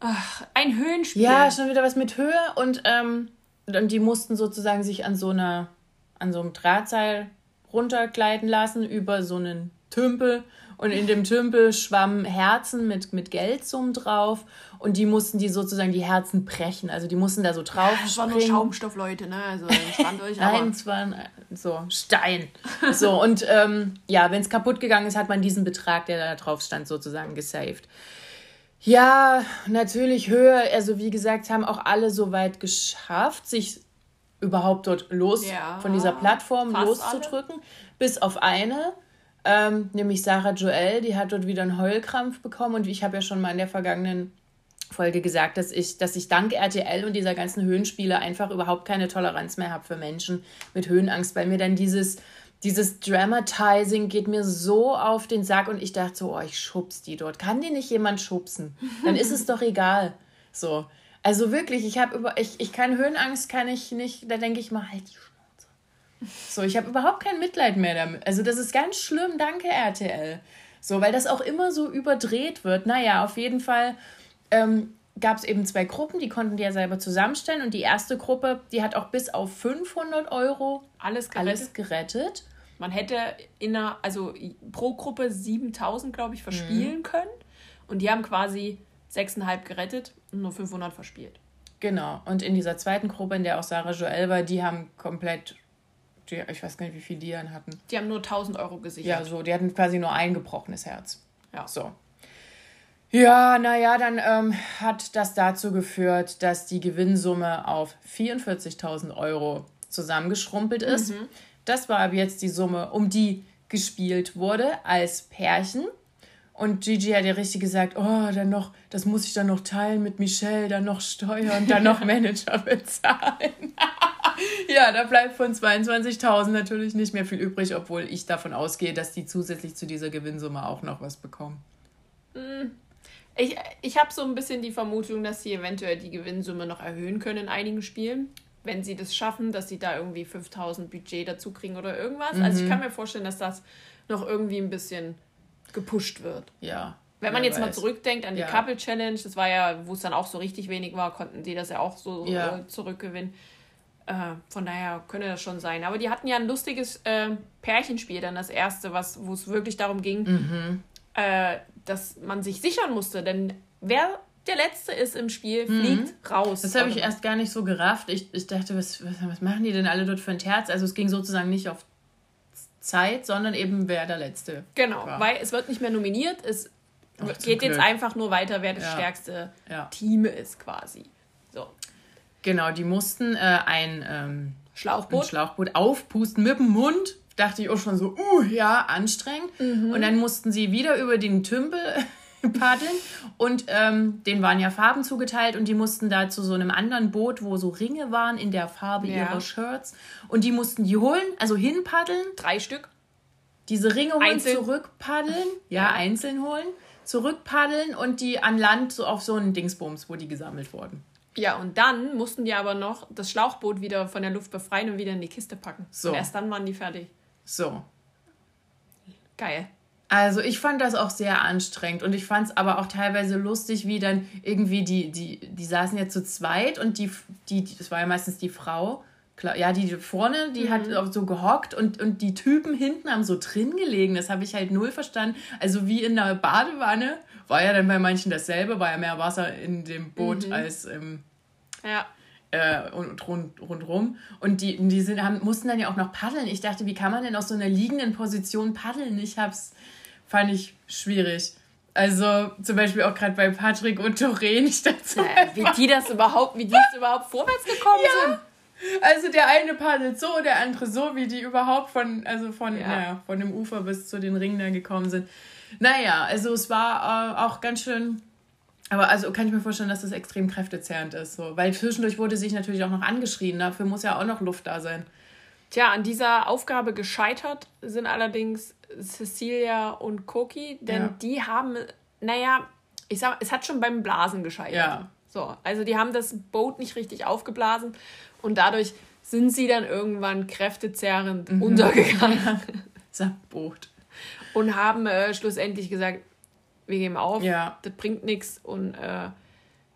Ach, ein Höhenspiel. Ja, schon wieder was mit Höhe und, ähm, und die mussten sozusagen sich an so einer, an so einem Drahtseil runtergleiten lassen über so einen Tümpel und in dem Tümpel schwammen Herzen mit, mit Geldsummen drauf und die mussten die sozusagen die Herzen brechen. Also die mussten da so drauf. Das war nur Schaumstoff, Leute, ne? Also entspannt euch. Nein, es waren so Stein. So, und ähm, ja, wenn es kaputt gegangen ist, hat man diesen Betrag, der da drauf stand, sozusagen gesaved. Ja, natürlich höher. Also wie gesagt, haben auch alle so weit geschafft, sich überhaupt dort los ja, von dieser Plattform loszudrücken. Alle. Bis auf eine, ähm, nämlich Sarah Joel, die hat dort wieder einen Heulkrampf bekommen. Und ich habe ja schon mal in der vergangenen Folge gesagt, dass ich, dass ich dank RTL und dieser ganzen Höhenspiele einfach überhaupt keine Toleranz mehr habe für Menschen mit Höhenangst, weil mir dann dieses dieses Dramatizing geht mir so auf den Sack und ich dachte so, oh, ich schubs die dort. Kann die nicht jemand schubsen? Dann ist es doch egal. So. Also wirklich, ich habe über, ich, ich kann Höhenangst, kann ich nicht, da denke ich mal, halt die Schnauze. So, ich habe überhaupt kein Mitleid mehr damit. Also das ist ganz schlimm, danke RTL. So, weil das auch immer so überdreht wird. Naja, auf jeden Fall ähm, gab es eben zwei Gruppen, die konnten die ja selber zusammenstellen. Und die erste Gruppe, die hat auch bis auf 500 Euro alles gerettet. Alles gerettet. Man hätte in einer, also pro Gruppe 7000, glaube ich, verspielen mhm. können. Und die haben quasi 6,5 gerettet und nur 500 verspielt. Genau. Und in dieser zweiten Gruppe, in der auch Sarah Joel war, die haben komplett, die, ich weiß gar nicht, wie viel die dann hatten. Die haben nur 1000 Euro gesichert. Ja, so, die hatten quasi nur ein gebrochenes Herz. Ja. So. Ja, naja, dann ähm, hat das dazu geführt, dass die Gewinnsumme auf 44.000 Euro zusammengeschrumpelt ist. Mhm. Das war ab jetzt die Summe, um die gespielt wurde als Pärchen. Und Gigi hat ja richtig gesagt, oh, dann noch, das muss ich dann noch teilen mit Michelle, dann noch Steuern, dann noch Manager bezahlen. ja, da bleibt von 22.000 natürlich nicht mehr viel übrig, obwohl ich davon ausgehe, dass die zusätzlich zu dieser Gewinnsumme auch noch was bekommen. Hm. Ich, ich habe so ein bisschen die Vermutung, dass sie eventuell die Gewinnsumme noch erhöhen können in einigen Spielen wenn sie das schaffen, dass sie da irgendwie 5000 Budget dazu kriegen oder irgendwas. Mhm. Also ich mhm. kann mir vorstellen, dass das noch irgendwie ein bisschen gepusht wird. Ja. Wenn man jetzt weiß. mal zurückdenkt an die ja. Couple Challenge, das war ja, wo es dann auch so richtig wenig war, konnten die das ja auch so ja. äh, zurückgewinnen. Äh, von daher könnte das schon sein. Aber die hatten ja ein lustiges äh, Pärchenspiel, dann das erste, wo es wirklich darum ging, mhm. Äh, dass man sich sichern musste. Denn wer der Letzte ist im Spiel, fliegt raus. Das habe ich erst gar nicht so gerafft. Ich, ich dachte, was, was, was machen die denn alle dort für ein Terz? Also es ging sozusagen nicht auf Zeit, sondern eben wer der Letzte Genau, war. weil es wird nicht mehr nominiert. Es Ach, geht jetzt einfach nur weiter, wer das Ja. stärkste Ja. Team ist quasi. So. Genau, die mussten äh, ein, ähm, ein Schlauchboot. Schlauchboot aufpusten mit dem Mund. Dachte ich auch schon so, uh, ja, anstrengend. Mhm. Und dann mussten sie wieder über den Tümpel paddeln. Und ähm, denen waren ja Farben zugeteilt und die mussten da zu so einem anderen Boot, wo so Ringe waren in der Farbe Ja. ihrer Shirts. Und die mussten die holen, also hinpaddeln, Drei Stück. diese Ringe holen, Einzeln. zurückpaddeln. Ja, Ja. einzeln holen. Zurückpaddeln und die an Land so auf so einen Dingsbums, wo die gesammelt wurden. Ja, und dann mussten die aber noch das Schlauchboot wieder von der Luft befreien und wieder in die Kiste packen. So. Und erst dann waren die fertig. So. Geil. Also ich fand das auch sehr anstrengend und ich fand es aber auch teilweise lustig, wie dann irgendwie die, die, die saßen ja zu zweit und die, die, das war ja meistens die Frau, klar, ja, die vorne, die hat auch so gehockt und, und die Typen hinten haben so drin gelegen. Das habe ich halt null verstanden. Also wie in der Badewanne war ja dann bei manchen dasselbe, war ja mehr Wasser in dem Boot als im Ja. äh, und rund, rundrum. Und die, die sind, haben, mussten dann ja auch noch paddeln. Ich dachte, wie kann man denn aus so einer liegenden Position paddeln? Ich hab's, fand ich schwierig. Also zum Beispiel auch gerade bei Patrick und Doreen. Ich dachte Äh, wie die das überhaupt, wie die es überhaupt vorwärts gekommen sind. also der eine paddelt so, der andere so, wie die überhaupt von, also von, Ja. naja, von dem Ufer bis zu den Ringen da gekommen sind. Naja, also es war äh, auch ganz schön. Aber also kann ich mir vorstellen, dass das extrem kräftezehrend ist. So. Weil zwischendurch wurde sich natürlich auch noch angeschrien. Dafür muss ja auch noch Luft da sein. Tja, an dieser Aufgabe gescheitert sind allerdings Cecilia und Koki, denn Ja. die haben, naja, ich sag, es hat schon beim Blasen gescheitert. Ja. So, also die haben das Boot nicht richtig aufgeblasen und dadurch sind sie dann irgendwann kräftezehrend Mhm. untergegangen Boot. und haben äh, schlussendlich gesagt, wir geben auf, Ja. das bringt nichts und äh,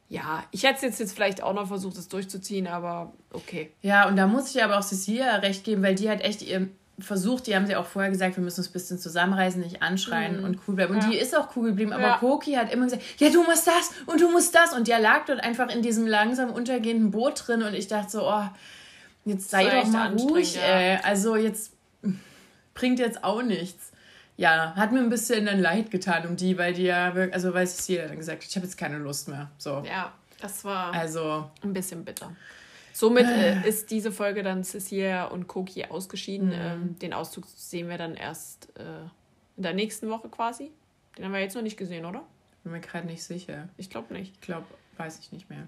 ja, ich hätte jetzt, jetzt vielleicht auch noch versucht, das durchzuziehen, aber okay. Ja, und da muss ich aber auch Cecilia recht geben, weil die hat echt ihr versucht, die haben sie auch vorher gesagt, wir müssen uns ein bisschen zusammenreißen, nicht anschreien und cool bleiben. Und Ja. die ist auch cool geblieben, aber Ja. Koki hat immer gesagt, ja, du musst das und du musst das. Und der lag dort einfach in diesem langsam untergehenden Boot drin und ich dachte so, oh, jetzt sei doch mal ruhig, ja. ey. Also jetzt bringt jetzt auch nichts. Ja, hat mir ein bisschen dann leid getan um die, weil die ja, wirklich- also weil Cecilia dann gesagt hat, ich habe jetzt keine Lust mehr. So. Ja, das war Also, ein bisschen bitter. Somit äh, ist diese Folge dann Cecilia und Koki ausgeschieden. Mhm. Ähm, den Auszug sehen wir dann erst äh, in der nächsten Woche quasi. Den haben wir jetzt noch nicht gesehen, oder? bin mir gerade nicht sicher. Ich glaube nicht. Ich glaube, weiß ich nicht mehr.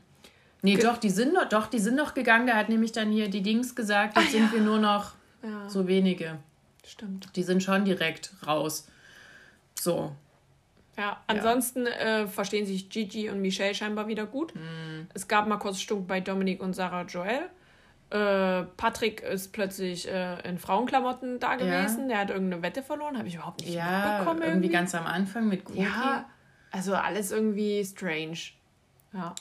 Nee, Ge- doch, die sind noch, doch, die sind noch gegangen. Da hat nämlich dann hier die Dings gesagt, jetzt sind wir nur noch Ja, so wenige. stimmt. Die sind schon direkt raus. So. Ja, ansonsten äh, verstehen sich Gigi und Michelle scheinbar wieder gut. Mhm. Es gab mal kurz Stunk bei Dominik und Sarah Joel. Äh, Patrick ist plötzlich äh, in Frauenklamotten da gewesen. Der hat irgendeine Wette verloren. Habe ich überhaupt nicht Ja, mitbekommen. irgendwie ganz am Anfang mit Cookie. Ja, also alles irgendwie strange. Ja.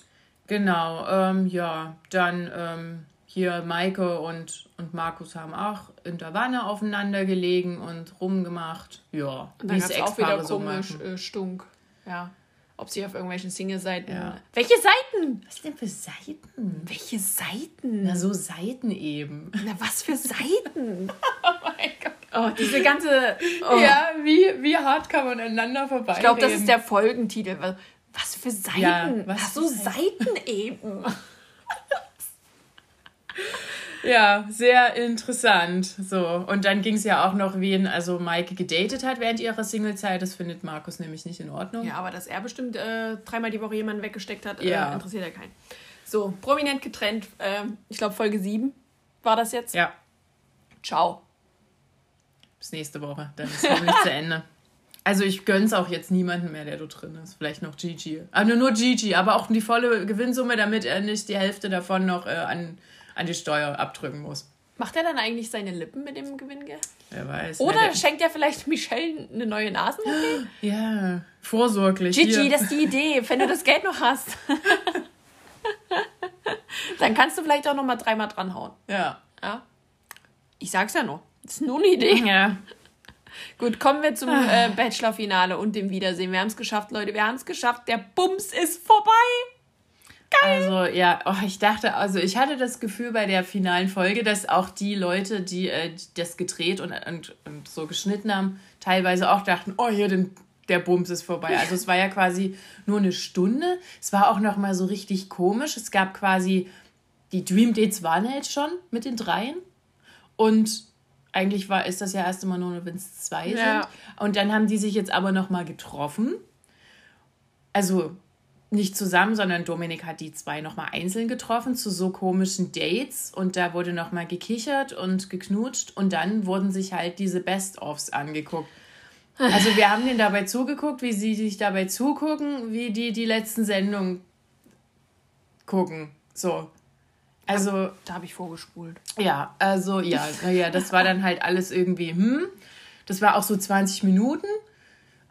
Genau, ähm, ja. Dann ähm, hier Maike und, und Markus haben auch in der Wanne aufeinander gelegen und rumgemacht. Ja, Und dann wie gab es es auch wieder so komisch äh, Stunk. Ja. Ob sie auf irgendwelchen Single-Seiten. Ja. Welche Seiten? Was denn für Seiten? Welche Seiten? Na, so Seiten eben. Na, was für Seiten? oh mein Gott. Oh, diese ganze. Oh. Ja, wie, wie hart kann man aneinander vorbei? Ich glaube, das ist der Folgentitel. Was- für Seiten? Ja, was Ach für so, Seiten eben. Ja, sehr interessant. So, und dann ging es ja auch noch, wen also Maike gedatet hat während ihrer Singlezeit. Das findet Markus nämlich nicht in Ordnung. Ja, aber dass er bestimmt äh, dreimal die Woche jemanden weggesteckt hat, Ja. äh, interessiert ja keinen. So, prominent getrennt. ähm, ich glaube, Folge 7 war das jetzt. Ja, Ciao. bis nächste Woche. Dann ist es hoffentlich zu Ende. Also ich gönn's auch jetzt niemanden mehr, der dort drin ist. Vielleicht noch Gigi. Also nur Gigi, aber auch die volle Gewinnsumme, damit er nicht die Hälfte davon noch äh, an, an die Steuer abdrücken muss. Macht er dann eigentlich seine Lippen mit dem Gewinngeld? Wer weiß. Oder schenkt er vielleicht Michelle eine neue Nasenlücke? ja, vorsorglich. Gigi, hier. das ist die Idee, wenn du das Geld noch hast. dann kannst du vielleicht auch noch mal dreimal dranhauen. Ja. Ja? Ich sag's ja nur. Das ist nur eine Idee. Ja. Gut, kommen wir zum äh, Bachelor-Finale und dem Wiedersehen. Wir haben es geschafft, Leute. Wir haben es geschafft. Der Bums ist vorbei. Geil. Also ja, oh, ich dachte, also ich hatte das Gefühl bei der finalen Folge, dass auch die Leute, die äh, das gedreht und, und, und so geschnitten haben, teilweise auch dachten, oh hier, den, der Bums ist vorbei. Also es war ja quasi nur eine Stunde. Es war auch noch mal so richtig komisch. Es gab quasi die Dream Dates waren jetzt schon mit den dreien und eigentlich war ist das ja erst immer nur, wenn es zwei ja. sind. Und dann haben die sich jetzt aber noch mal getroffen. Also nicht zusammen, sondern Dominik hat die zwei nochmal einzeln getroffen zu so komischen Dates und da wurde nochmal gekichert und geknutscht und dann wurden sich halt diese Best-ofs angeguckt. Also wir haben denen dabei zugeguckt, wie sie sich dabei zugucken, wie die die letzten Sendungen gucken. So. Also. Da habe ich vorgespult. Ja, also ja, naja, das war dann halt alles irgendwie, hm. Das war auch so 20 Minuten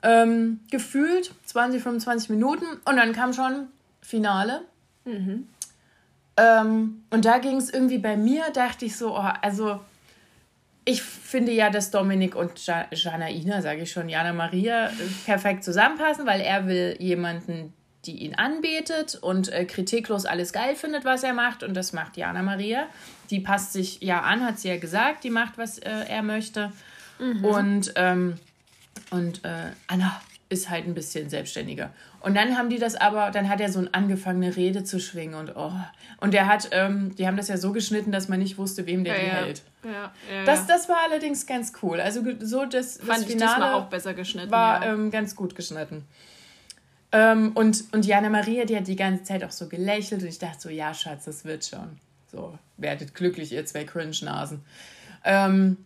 ähm, gefühlt 20, 25 Minuten und dann kam schon Finale. Mhm. Ähm, und da ging es irgendwie bei mir, dachte ich so, oh, also ich finde ja, dass Dominik und ja Janaina, sage ich schon, Jana Maria, perfekt zusammenpassen, weil er will jemanden, die ihn anbetet und äh, kritiklos alles geil findet, was er macht. Und das macht Jana Maria. Die passt sich ja an, hat sie ja gesagt, die macht, was äh, er möchte. Mhm. Und ähm, und äh, Anna ist halt ein bisschen selbstständiger. Und dann haben die das aber, dann hat er so eine angefangene Rede zu schwingen und oh. Und der hat, ähm, die haben das ja so geschnitten, dass man nicht wusste, wem der ja, die ja. hält. Ja, ja, das, das war allerdings ganz cool. Also so das, Fand das Finale auch besser geschnitten. War ähm, ganz gut geschnitten. Ähm, und, und Jana Maria, die hat die ganze Zeit auch so gelächelt und ich dachte so, ja, Schatz, das wird schon. So, werdet glücklich, ihr zwei Cringe-Nasen. Ähm,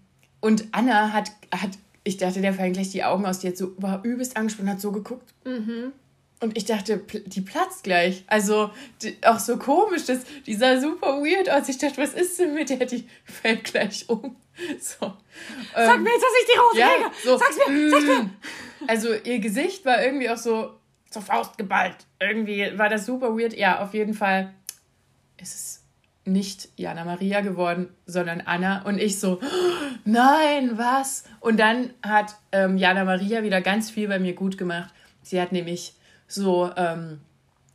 und Anna hat, hat ich dachte, der fallen gleich die Augen aus. Die hat so, war übelst angespannt, hat so geguckt. Mhm. Und ich dachte, die platzt gleich. Also die, auch so komisch, das, die sah super weird aus. Ich dachte, was ist denn mit der? Die fällt gleich um. So. Sag ähm, mir jetzt, dass ich die rauskriege. Ja, so, sag's mir, sag's mir. Also ihr Gesicht war irgendwie auch so zur Faust geballt. Irgendwie war das super weird. Ja, auf jeden Fall ist es nicht Jana Maria geworden, sondern Anna. Und ich so, nein, was? Und dann hat ähm, Jana Maria wieder ganz viel bei mir gut gemacht. Sie hat nämlich so ähm,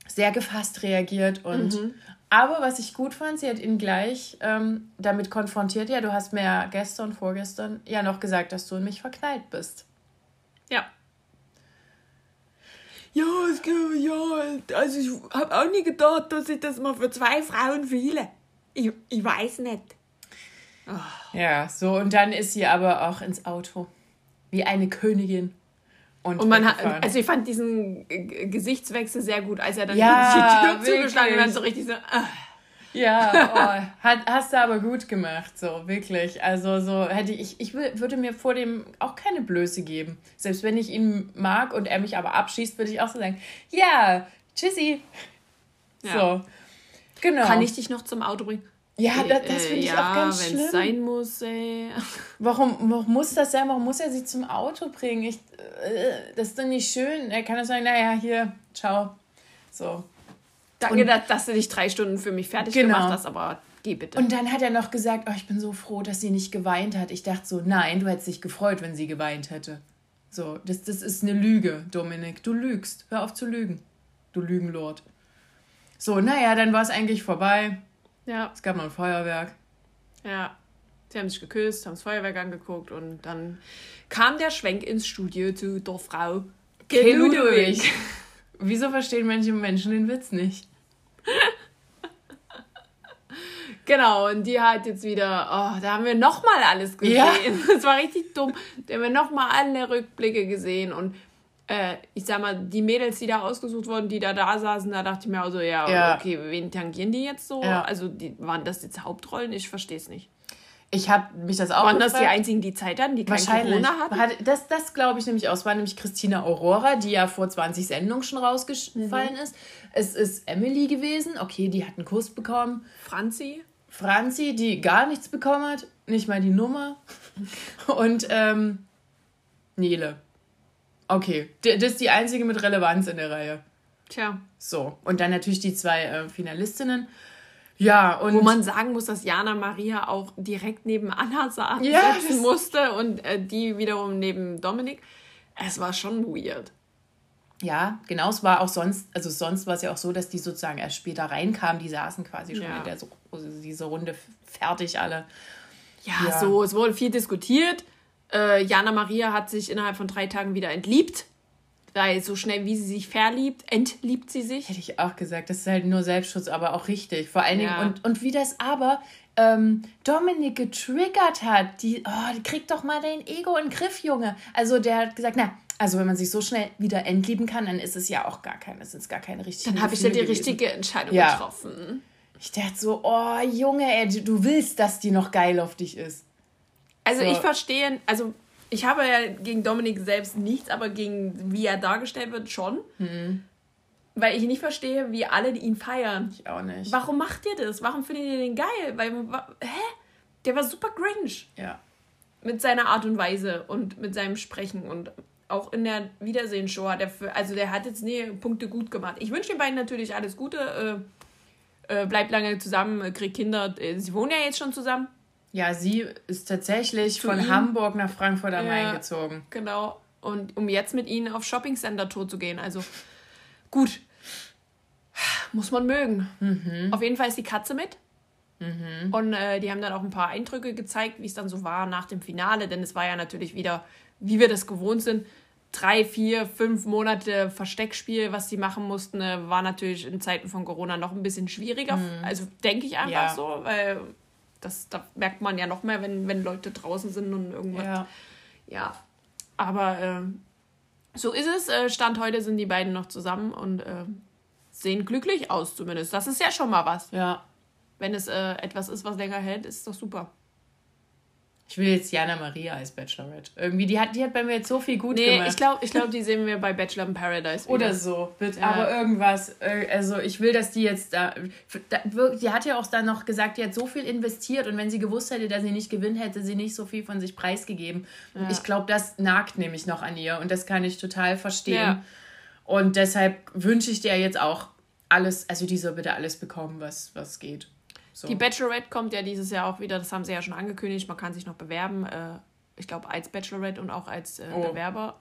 sehr gefasst reagiert und mhm. aber was ich gut fand, sie hat ihn gleich ähm, damit konfrontiert. Ja, du hast mir ja gestern, vorgestern ja noch gesagt, dass du in mich verknallt bist. Ja. Ja, es, ja, also ich habe auch nie gedacht, dass ich das mal für zwei Frauen wähle. Ich, ich weiß nicht. Oh. Ja, so und dann ist sie aber auch ins Auto. Wie eine Königin. Und, und man hat, also ich fand diesen Gesichtswechsel sehr gut, als er dann ja, die Tür zugeschlagen und dann so richtig so. Ah. Ja, oh, hat, hast du aber gut gemacht, so wirklich. Also so hätte ich, ich würde mir vor dem auch keine Blöße geben. Selbst wenn ich ihn mag und er mich aber abschießt, würde ich auch so sagen, ja, tschüssi. Ja. So. Genau. Kann ich dich noch zum Auto bringen? Ja, das, das finde ich ja, auch ganz schlimm. Wenn es sein muss, ey. Warum, warum muss das sein? Warum muss er sie zum Auto bringen? Ich, äh, das ist doch nicht schön. Er kann doch sagen, naja, hier, ciao. So. Danke, und, dass, dass du dich drei Stunden für mich fertig genau. gemacht hast, aber geh bitte. Und dann hat er noch gesagt, oh, ich bin so froh, dass sie nicht geweint hat. Ich dachte so, nein, du hättest dich gefreut, wenn sie geweint hätte. So, das, das ist eine Lüge, Dominik. Du lügst. Hör auf zu lügen. Du Lügenlord. So, naja, dann war es eigentlich vorbei. Ja. Es gab noch ein Feuerwerk. Ja. Sie haben sich geküsst, haben das Feuerwerk angeguckt und dann kam der Schwenk ins Studio zu der Frau Ludwig. Wieso verstehen manche Menschen den Witz nicht? Genau, und die hat jetzt wieder, oh, da haben wir nochmal alles gesehen. Ja. Das war richtig dumm. Da haben wir nochmal alle Rückblicke gesehen und äh, ich sag mal, die Mädels, die da ausgesucht wurden, die da da saßen, da dachte ich mir auch so, ja, ja. okay, wen tangieren die jetzt so? Ja. Also die, waren das jetzt Hauptrollen? Ich verstehe es nicht. Ich habe mich das auch Waren das die einzigen, die Zeit hatten, die kein Corona hatten? Das, das glaube ich nämlich auch. Es war nämlich Christina Aurora, die ja vor 20 Sendungen schon rausgefallen mhm. ist. Es ist Emily gewesen. Okay, die hat einen Kuss bekommen. Franzi. Franzi, die gar nichts bekommen hat. Nicht mal die Nummer. Und ähm, Nele. Okay, das ist die einzige mit Relevanz in der Reihe. Tja. So, und dann natürlich die zwei äh, Finalistinnen. Ja, und. Wo man sagen muss, dass Jana Maria auch direkt neben Anna sa- das- musste und äh, die wiederum neben Dominik. Es war schon weird. Ja, genau, es war auch sonst, also sonst war es ja auch so, dass die sozusagen erst später reinkamen, die saßen quasi schon Ja. in der so, also diese Runde fertig alle. Ja, Ja. so, es wurde viel diskutiert. Äh, Jana Maria hat sich innerhalb von drei Tagen wieder entliebt. Weil so schnell wie sie sich verliebt, entliebt sie sich. Hätte ich auch gesagt, das ist halt nur Selbstschutz, aber auch richtig. Vor allen Dingen, Ja. und, und wie das aber ähm, Dominik getriggert hat, die, oh, die kriegt doch mal dein Ego in den Griff, Junge. Also der hat gesagt, na, also wenn man sich so schnell wieder entlieben kann, dann ist es ja auch gar keine, das ist gar keine richtige Dann habe ich ja die gewesen. richtige Entscheidung Ja. getroffen. Ich dachte so, oh Junge, ey, du willst, dass die noch geil auf dich ist. Also So. ich verstehe, also ich habe ja gegen Dominik selbst nichts, aber gegen wie er dargestellt wird schon. Hm. Weil ich nicht verstehe, wie alle ihn feiern. Ich auch nicht. Warum macht ihr das? Warum findet ihr den geil? Weil, hä? Der war super cringe Ja. mit seiner Art und Weise und mit seinem Sprechen und auch in der Wiedersehen-Show hat er für, also der hat jetzt nee, Punkte gut gemacht. Ich wünsche den beiden natürlich alles Gute. Äh, äh, bleibt lange zusammen, äh, kriegt Kinder. Äh, Sie wohnen ja jetzt schon zusammen. Ja, sie ist tatsächlich Zu von ihm? Hamburg nach Frankfurt am Ja. Main gezogen. Genau. Und um jetzt mit ihnen auf Shopping Center Tour zu gehen. Also gut. Muss man mögen. Auf jeden Fall ist die Katze mit. Und äh, die haben dann auch ein paar Eindrücke gezeigt, wie es dann so war nach dem Finale. Denn es war ja natürlich wieder, wie wir das gewohnt sind, drei, vier, fünf Monate Versteckspiel, was sie machen mussten, äh, war natürlich in Zeiten von Corona noch ein bisschen schwieriger. Also denke ich einfach Ja. so, weil das da merkt man ja noch mehr, wenn, wenn Leute draußen sind und irgendwas Ja. ja, aber ähm, so ist es. Äh, Stand heute sind die beiden noch zusammen und äh, sehen glücklich aus zumindest. Das ist ja schon mal was. Ja. Wenn es äh, etwas ist, was länger hält, ist doch super. Ich will jetzt Jana Maria als Bachelorette. Irgendwie, die hat, die hat bei mir jetzt so viel gut Nee, gemacht. ich glaube, ich glaub, die sehen wir bei Bachelor in Paradise. wieder. Oder so, bitte. Ja. Aber irgendwas. äh, Also ich will, dass die jetzt da, Die hat ja auch dann noch gesagt, die hat so viel investiert und wenn sie gewusst hätte, dass sie nicht gewinnt, hätte sie nicht so viel von sich preisgegeben. Und Ich glaube, das nagt nämlich noch an ihr und das kann ich total verstehen. Ja. Und deshalb wünsche ich dir jetzt auch alles, also die soll bitte alles bekommen, was, was geht. So. Die Bachelorette kommt ja dieses Jahr auch wieder, das haben sie ja schon angekündigt, man kann sich noch bewerben. Äh, ich glaube, als Bachelorette und auch als äh, Oh. Bewerber.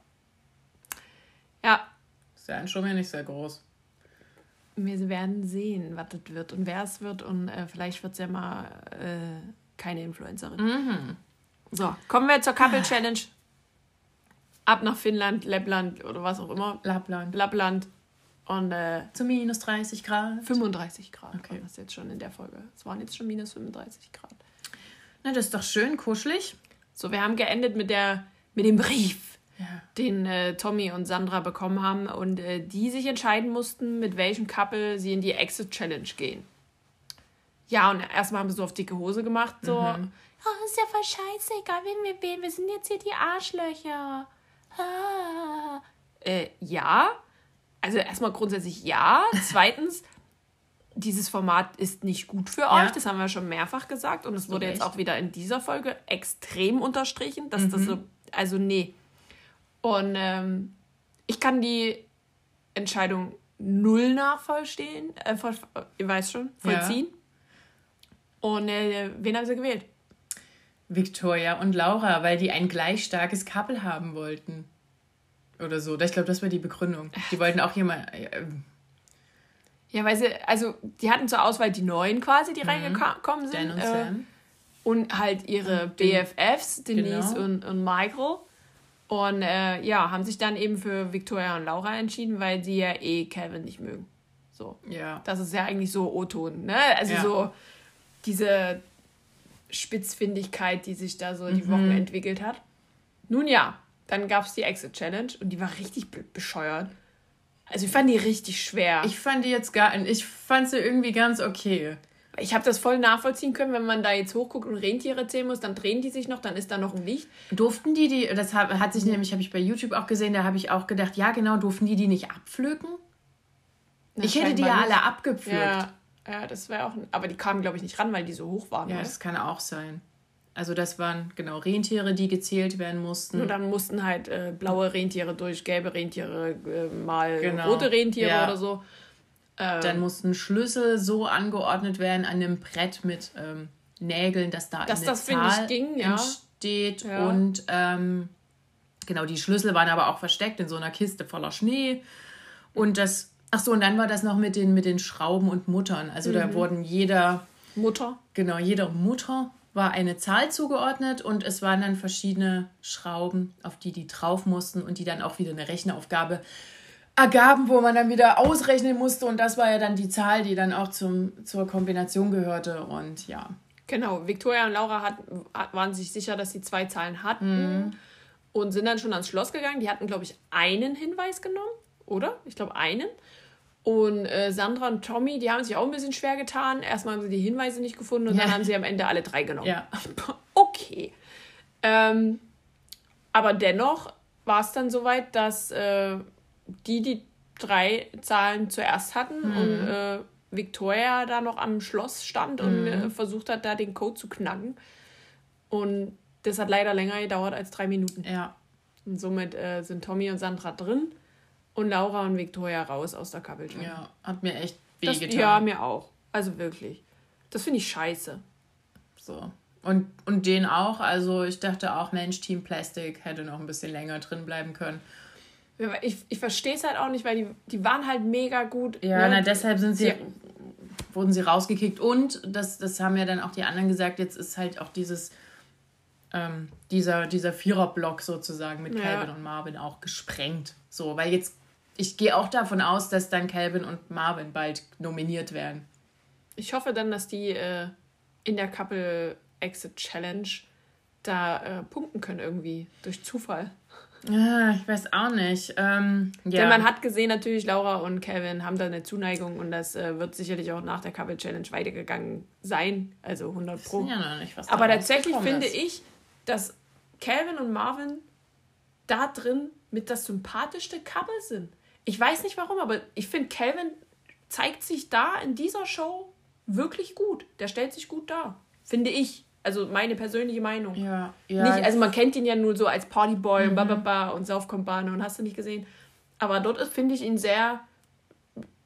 Ja, ist ja schon mal nicht sehr groß. wir werden sehen, was das wird und wer es wird. Und äh, vielleicht wird es ja mal äh, keine Influencerin. So, kommen wir zur Couple Challenge. Ab nach Finnland, Lettland oder was auch immer. Lappland. Lappland. Und äh, Zu minus 30 Grad. 35 Grad Okay. war das jetzt schon in der Folge. Es waren jetzt schon minus 35 Grad. Na, das ist doch schön kuschelig. So, wir haben geendet mit, der, mit dem Brief, Ja. den äh, Tommy und Sandra bekommen haben und äh, die sich entscheiden mussten, mit welchem Couple sie in die Exit Challenge gehen. Ja, und erstmal haben sie so auf dicke Hose gemacht, so, oh, ist ja voll scheiße, egal wen wir wählen, wir sind jetzt hier die Arschlöcher. Ah. Äh, ja, also erstmal grundsätzlich ja. Zweitens, dieses Format ist nicht gut für Ja. euch, das haben wir schon mehrfach gesagt und es wurde jetzt auch wieder in dieser Folge extrem unterstrichen, dass das so, also nee. Und ähm, ich kann die Entscheidung null nachvollziehen, äh, voll, ihr weißt schon, vollziehen. Und äh, wen haben sie gewählt? Victoria und Laura, weil die ein gleich starkes Couple haben wollten. Oder so. Ich glaube, das war die Begründung. Die wollten auch jemand. Äh, Ja, weil sie, also die hatten zur Auswahl die Neuen quasi, die reingekommen sind. Dan und äh, Sam. und halt ihre BFFs, Denise Genau. und, und Michael. Und äh, ja, haben sich dann eben für Victoria und Laura entschieden, weil sie ja eh Calvin nicht mögen. So. Ja. Das ist ja eigentlich so O-Ton, ne? Also Ja. so diese Spitzfindigkeit, die sich da so Mhm. die Wochen entwickelt hat. Nun ja, dann gab es die Exit Challenge und die war richtig be bescheuert. Also ich fand die richtig schwer. Ich fand die jetzt gar. Ich fand sie irgendwie ganz okay. Ich habe das voll nachvollziehen können, wenn man da jetzt hochguckt und Rentiere zählen muss, dann drehen die sich noch, dann ist da noch ein Licht. Durften die die. Das hat, hat sich nämlich, habe ich bei YouTube auch gesehen, da habe ich auch gedacht, ja, genau, durften die die nicht abpflücken? Na, Ich hätte die ja alle abgepflückt. Ja, ja das wäre auch. Aber die kamen, glaube ich, nicht ran, weil die so hoch waren. Ja, ne? das kann auch sein. Also das waren genau Rentiere, die gezählt werden mussten. Nur dann mussten halt äh, blaue Rentiere durch gelbe Rentiere, äh, mal Genau. rote Rentiere Ja. oder so. Ähm, dann mussten Schlüssel so angeordnet werden an einem Brett mit ähm, Nägeln, dass da dass eine das, Zahl ging, ja. entsteht. Ja. Und ähm, genau, die Schlüssel waren aber auch versteckt in so einer Kiste voller Schnee. Und das, ach so, und dann war das noch mit den, mit den Schrauben und Muttern. Also mhm. da wurden jeder Mutter. Genau, jeder Mutter war eine Zahl zugeordnet und es waren dann verschiedene Schrauben, auf die die drauf mussten und die dann auch wieder eine Rechenaufgabe ergaben, wo man dann wieder ausrechnen musste und das war ja dann die Zahl, die dann auch zum, zur Kombination gehörte und ja. Genau, Victoria und Laura hat, waren sich sicher, dass sie zwei Zahlen hatten mhm. und sind dann schon ans Schloss gegangen. Die hatten, glaube ich, einen Hinweis genommen, oder? Ich glaube, einen. Und äh, Sandra und Tommy, die haben sich auch ein bisschen schwer getan. Erstmal haben sie die Hinweise nicht gefunden und ja. dann haben sie am Ende alle drei genommen. Ja. Okay. Ähm, aber dennoch war es dann soweit, dass äh, die die drei Zahlen zuerst hatten mhm. und äh, Victoria da noch am Schloss stand und mhm. äh, versucht hat, da den Code zu knacken. Und das hat leider länger gedauert als drei Minuten. Ja. Und somit äh, sind Tommy und Sandra drin und Laura und Victoria raus aus der Kappelschule. Ja, hat mir echt wehgetan. Ja, mir auch. Also wirklich. Das finde ich scheiße. So. Und, und den auch. Also ich dachte auch, Mensch, Team Plastic hätte noch ein bisschen länger drin bleiben können. Ich, ich verstehe es halt auch nicht, weil die, die waren halt mega gut. Ja, ne? na, deshalb sind sie, wurden sie rausgekickt. Und das, das haben ja dann auch die anderen gesagt, jetzt ist halt auch dieses, ähm, dieser, dieser Viererblock sozusagen mit ja. Calvin und Marvin auch gesprengt. So, weil jetzt ich gehe auch davon aus, dass dann Calvin und Marvin bald nominiert werden. Ich hoffe dann, dass die äh, in der Couple Exit Challenge da äh, punkten können irgendwie durch Zufall. Ja, ich weiß auch nicht. Ähm, ja. Denn man hat gesehen, natürlich, Laura und Kevin haben da eine Zuneigung und das äh, wird sicherlich auch nach der Couple Challenge weitergegangen sein. Also 100 Pro. Ja noch nicht, was Aber tatsächlich finde ist. ich, dass Calvin und Marvin da drin mit das sympathischste Couple sind. Ich weiß nicht warum, aber ich finde, Calvin zeigt sich da in dieser Show wirklich gut. Der stellt sich gut dar. Finde ich. Also meine persönliche Meinung. Ja, ja. Nicht, also man kennt ihn ja nur so als Partyboy mhm. und bababa und Saufkompane und hast du nicht gesehen. Aber dort finde ich ihn sehr,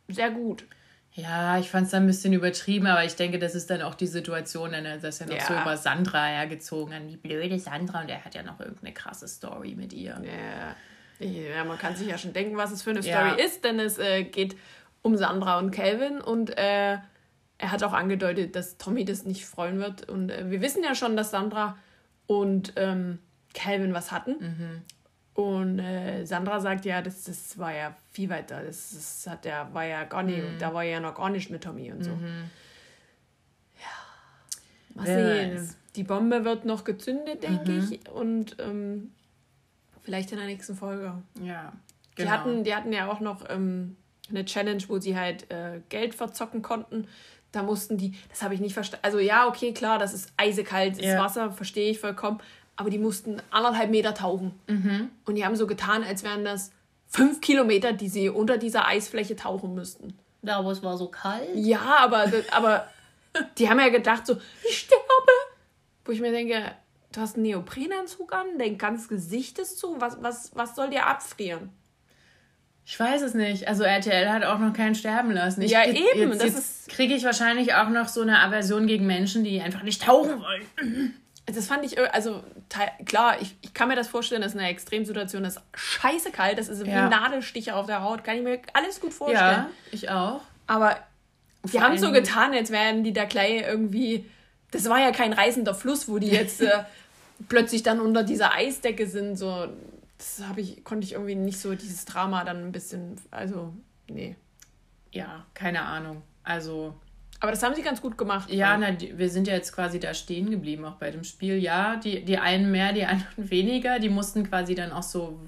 sehr gut. Ja, ich fand es dann ein bisschen übertrieben, aber ich denke, das ist dann auch die Situation, dass er noch ja. so über Sandra hergezogen hat. Wie blöde Sandra und er hat ja noch irgendeine krasse Story mit ihr. Ja. Ja, man kann sich ja schon denken, was es für eine Story ja. ist, denn es äh, geht um Sandra und Calvin und äh, er hat auch angedeutet, dass Tommy das nicht freuen wird. Und äh, wir wissen ja schon, dass Sandra und ähm, Calvin was hatten. Mhm. Und äh, Sandra sagt ja, das, das war ja viel weiter. Das, das hat ja, war ja gar nicht, mhm. da war ja noch gar nicht mit Tommy und so. Mhm. Ja. Mal sehen. Die Bombe wird noch gezündet, denke mhm. ich. Und ähm, Vielleicht in der nächsten Folge. Ja. Genau. Die, hatten, die hatten ja auch noch ähm, eine Challenge, wo sie halt äh, Geld verzocken konnten. Da mussten die, das habe ich nicht verstanden. Also ja, okay, klar, das ist eisekaltes ja. Wasser, verstehe ich vollkommen. Aber die mussten anderthalb Meter tauchen. Mhm. Und die haben so getan, als wären das fünf Kilometer, die sie unter dieser Eisfläche tauchen müssten. Ja, aber es war so kalt. Ja, aber, aber die haben ja gedacht so, ich sterbe. Wo ich mir denke, du hast einen Neoprenanzug an, dein ganzes Gesicht ist zu. Was, was, was soll dir abfrieren? Ich weiß es nicht. Also RTL hat auch noch keinen sterben lassen. Ich, ja, eben. Jetzt, jetzt kriege ich wahrscheinlich auch noch so eine Aversion gegen Menschen, die einfach nicht tauchen wollen. Das fand ich, also klar, ich, ich kann mir das vorstellen, das ist eine Extremsituation, das ist scheiße kalt, das ist wie ja. Nadelstiche auf der Haut, kann ich mir alles gut vorstellen. Ja, ich auch. Aber die haben so getan, als wären die da gleich irgendwie, das war ja kein reißender Fluss, wo die jetzt äh, plötzlich dann unter dieser Eisdecke sind, so, das habe ich, konnte ich irgendwie nicht so dieses Drama dann ein bisschen, also, nee. Ja, keine Ahnung. Also. Aber das haben sie ganz gut gemacht. Ja, na, die, wir sind ja jetzt quasi da stehen geblieben, auch bei dem Spiel. Ja, die, die einen mehr, die anderen weniger. Die mussten quasi dann auch so,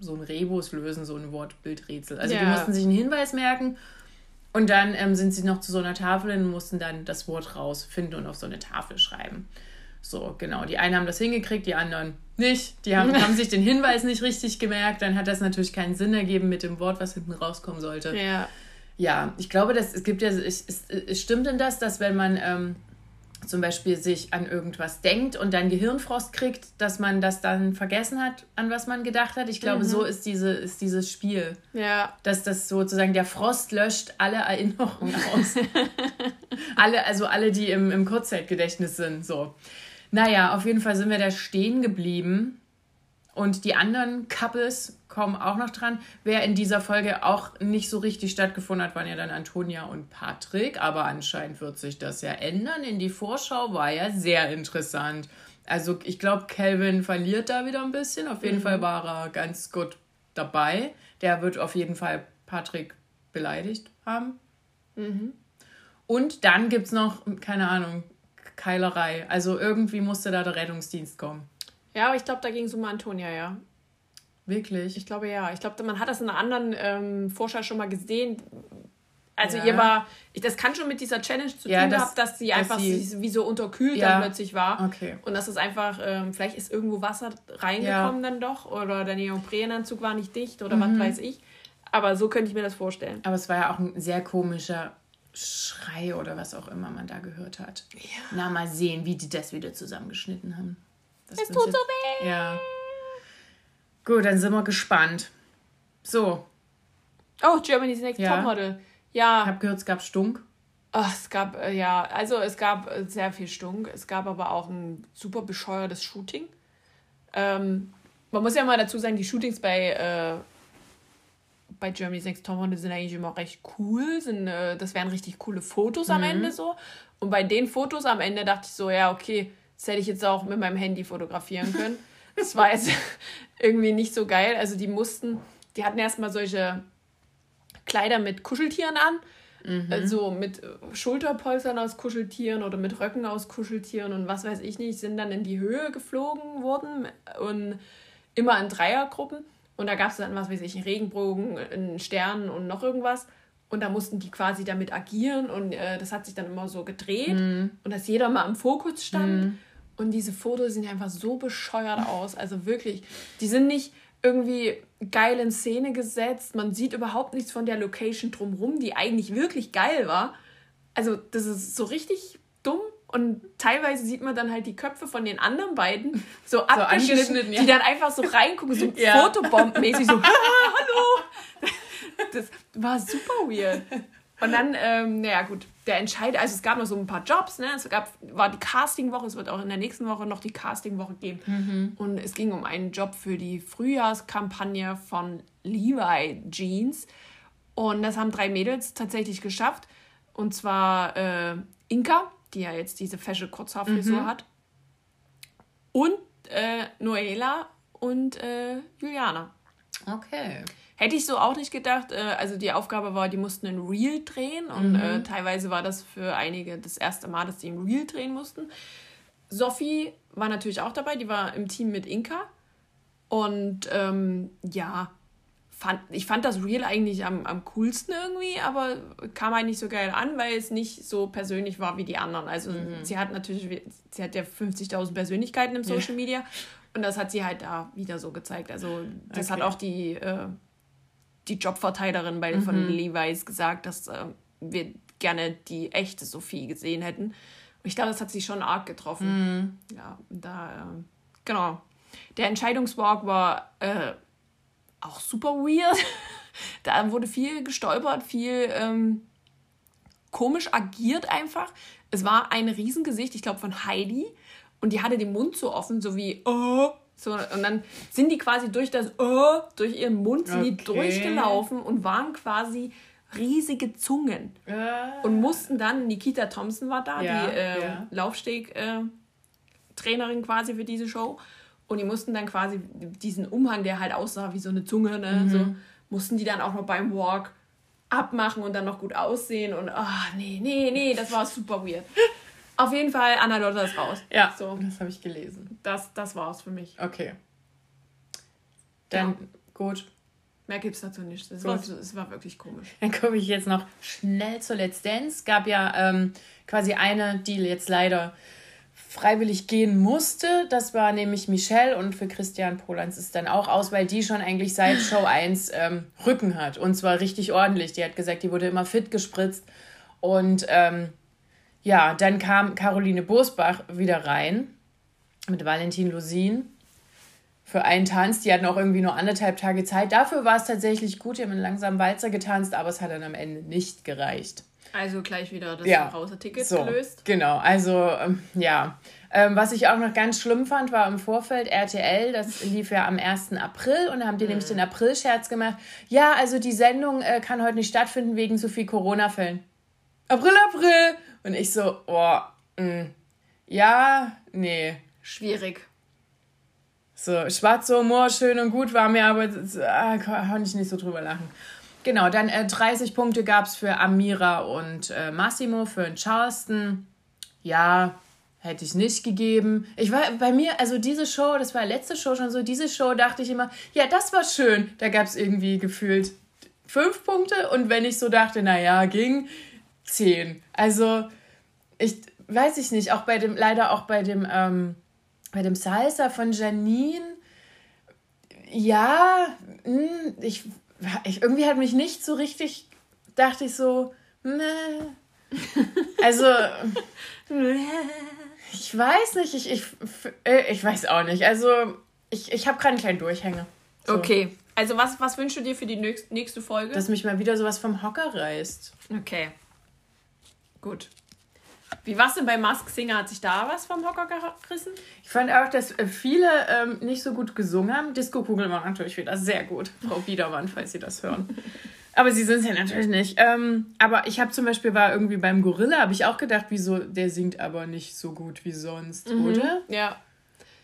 so ein Rebus lösen, so ein Wortbildrätsel. Also ja. die mussten sich einen Hinweis merken und dann ähm, sind sie noch zu so einer Tafel und mussten dann das Wort rausfinden und auf so eine Tafel schreiben. So, genau. Die einen haben das hingekriegt, die anderen nicht. Die haben, haben sich den Hinweis nicht richtig gemerkt. Dann hat das natürlich keinen Sinn ergeben mit dem Wort, was hinten rauskommen sollte. Ja. Ja, ich glaube, dass, es gibt ja, es, es, es stimmt denn das, dass wenn man ähm, zum Beispiel sich an irgendwas denkt und dann Gehirnfrost kriegt, dass man das dann vergessen hat, an was man gedacht hat. Ich glaube, Mhm. so ist, diese, ist dieses Spiel. Ja. Dass das sozusagen der Frost löscht alle Erinnerungen aus. alle, also alle, die im, im Kurzzeitgedächtnis sind. So. Naja, auf jeden Fall sind wir da stehen geblieben. Und die anderen Couples kommen auch noch dran. Wer in dieser Folge auch nicht so richtig stattgefunden hat, waren ja dann Antonia und Patrick. Aber anscheinend wird sich das ja ändern. In die Vorschau war ja sehr interessant. Also ich glaube, Calvin verliert da wieder ein bisschen. Auf jeden Fall war er ganz gut dabei. Der wird auf jeden Fall Patrick beleidigt haben. Und dann gibt es noch, keine Ahnung, Keilerei. Also irgendwie musste da der Rettungsdienst kommen. Ja, aber ich glaube, da ging es um Antonia, ja. Wirklich? Ich glaube ja. Ich glaube, man hat das in einer anderen ähm, Vorschau schon mal gesehen. Also Ja. ihr war, ich, das kann schon mit dieser Challenge zu Ja, tun gehabt, dass sie dass einfach sie- sie, wie so unterkühlt Ja. dann plötzlich war. Okay. Und dass es einfach, ähm, vielleicht ist irgendwo Wasser reingekommen dann doch oder der Neoprenanzug war nicht dicht oder Mhm. was weiß ich. Aber so könnte ich mir das vorstellen. Aber es war ja auch ein sehr komischer Schrei oder was auch immer man da gehört hat. Na, mal sehen, wie die das wieder zusammengeschnitten haben. Das Es tut so weh. Ja. Gut, dann sind wir gespannt. So, Oh, Germany's Next Ja. Topmodel. ich Ja, habe gehört, es gab Stunk. Ach, es gab, äh, ja, also es gab äh, sehr viel Stunk. Es gab aber auch ein super bescheuertes Shooting. Ähm, man muss ja mal dazu sagen, die Shootings bei, äh, bei Germany's Next Topmodel sind eigentlich immer recht cool. Sind, äh, das wären richtig coole Fotos am Ende so. Und bei den Fotos am Ende dachte ich so, ja, okay, das hätte ich jetzt auch mit meinem Handy fotografieren können. Das war jetzt irgendwie nicht so geil. Also die mussten, die hatten erstmal solche Kleider mit Kuscheltieren an. Also mit äh, Schulterpolstern aus Kuscheltieren oder mit Röcken aus Kuscheltieren und was weiß ich nicht, sind dann in die Höhe geflogen worden und immer in Dreiergruppen. Und da gab es dann, was weiß ich, einen Regenbogen, einen Stern und noch irgendwas. Und da mussten die quasi damit agieren und äh, das hat sich dann immer so gedreht und dass jeder mal im Fokus stand. Und diese Fotos sehen einfach so bescheuert aus. Also wirklich, die sind nicht irgendwie geil in Szene gesetzt. Man sieht überhaupt nichts von der Location drumherum, die eigentlich wirklich geil war. Also das ist so richtig dumm. Und teilweise sieht man dann halt die Köpfe von den anderen beiden so, abgeschnitten, angeschnitten, ja. die dann einfach so reingucken, so Ja. Fotobombenmäßig, so, hallo. Das war super weird. Und dann, ähm, naja, gut, der Entscheid, also es gab noch so ein paar Jobs, ne? Es gab, war die Castingwoche, es wird auch in der nächsten Woche noch die Castingwoche geben. Und es ging um einen Job für die Frühjahrskampagne von Levi Jeans. Und das haben drei Mädels tatsächlich geschafft. Und zwar äh, Inka, die ja jetzt diese fesche Kurzhaarfrisur hat. Und äh, Noela und äh, Juliana. Okay. Hätte ich so auch nicht gedacht. Äh, also die Aufgabe war, die mussten ein Reel drehen und äh, teilweise war das für einige das erste Mal, dass die ein Reel drehen mussten. Sophie war natürlich auch dabei, die war im Team mit Inka. Und ähm, ja, fand, ich fand das Reel eigentlich am, am coolsten irgendwie, aber kam halt nicht so geil an, weil es nicht so persönlich war wie die anderen. Also sie hat natürlich, sie hat ja 50.000 Persönlichkeiten im Social Media und das hat sie halt da wieder so gezeigt. Also das hat Okay. auch die, äh, die Jobverteilerin bei, von Levi's gesagt, dass äh, wir gerne die echte Sophie gesehen hätten. Und ich glaube, das hat sie schon arg getroffen. Ja, und da, äh, genau. Der Entscheidungswalk war äh, auch super weird. da wurde viel gestolpert, viel ähm, komisch agiert einfach. Es war ein Riesengesicht, ich glaube von Heidi, und die hatte den Mund so offen, so wie oh. So, und dann sind die quasi durch das oh, durch ihren Mund sind die Okay. durchgelaufen und waren quasi riesige Zungen und mussten dann, Nikita Thompson war da, Ja, die äh, ja. Laufsteg-Trainerin quasi für diese Show. Und die mussten dann quasi diesen Umhang, der halt aussah wie so eine Zunge, ne, Mhm. so, mussten die dann auch noch beim Walk abmachen und dann noch gut aussehen. Und ah, nee, nee, nee, das war super weird. Auf jeden Fall, Anna Lotta ist raus. Ja, So, das habe ich gelesen. das, das war's für mich. Okay. Dann, Ja. gut. Mehr gibt's dazu nicht. Es war, es war wirklich komisch. Dann komme ich jetzt noch schnell zur Let's Dance. Es gab ja ähm, quasi eine, die jetzt leider freiwillig gehen musste. Das war nämlich Michelle und für Christian Polans ist dann auch aus, weil die schon eigentlich seit Show 1 ähm, Rücken hat. Und zwar richtig ordentlich. Die hat gesagt, die wurde immer fit gespritzt. Und ähm, ja, dann kam Caroline Bosbach wieder rein mit Valentin Lusin für einen Tanz. Die hatten auch irgendwie nur anderthalb Tage Zeit. Dafür war es tatsächlich gut. Die haben einen langsamen Walzer getanzt, aber es hat dann am Ende nicht gereicht. Also gleich wieder das Ja. Browser-Ticket So, gelöst. genau. Also, ähm, ja. Ähm, was ich auch noch ganz schlimm fand, war im Vorfeld RTL, das lief ja am 1. April und da haben die nämlich den April-Scherz gemacht. Ja, also die Sendung äh, kann heute nicht stattfinden wegen so viel Corona-Fällen. April, April! Und ich so, oh, mh, ja, nee. Schwierig. So, schwarzer Humor, schön und gut war mir, aber ah, konnte ich nicht so drüber lachen. Genau, dann äh, 30 Punkte gab es für Amira und äh, Massimo, für den Charleston. Ja, hätte ich nicht gegeben. Ich war bei mir, also diese Show, das war letzte Show schon so, diese Show dachte ich immer, ja, das war schön. Da gab es irgendwie gefühlt fünf Punkte und wenn ich so dachte, naja, ging zehn. Also, ich weiß ich nicht, auch bei dem, leider auch bei dem, ähm, bei dem Salsa von Janine, ja, mh, ich, ich irgendwie hat mich nicht so richtig, dachte ich so, meh. Also, ich weiß nicht, ich, ich, äh, ich weiß auch nicht. Also, ich, ich habe gerade einen kleinen Durchhänger. So. Okay. Also was, was wünschst du dir für die nächst- nächste Folge? Dass mich mal wieder sowas vom Hocker reißt. okay. Gut. Wie war's denn bei Mask Singer? Hat sich da was vom Hocker gerissen? Ich fand auch, dass äh, viele ähm, nicht so gut gesungen haben. Disco-Kugel war natürlich wieder sehr gut. Frau Biedermann, falls Sie das hören. Aber sie sind es ja natürlich nicht. Ähm, aber ich habe zum Beispiel, war irgendwie beim Gorilla, habe ich auch gedacht, wieso, der singt aber nicht so gut wie sonst, oder? Ja.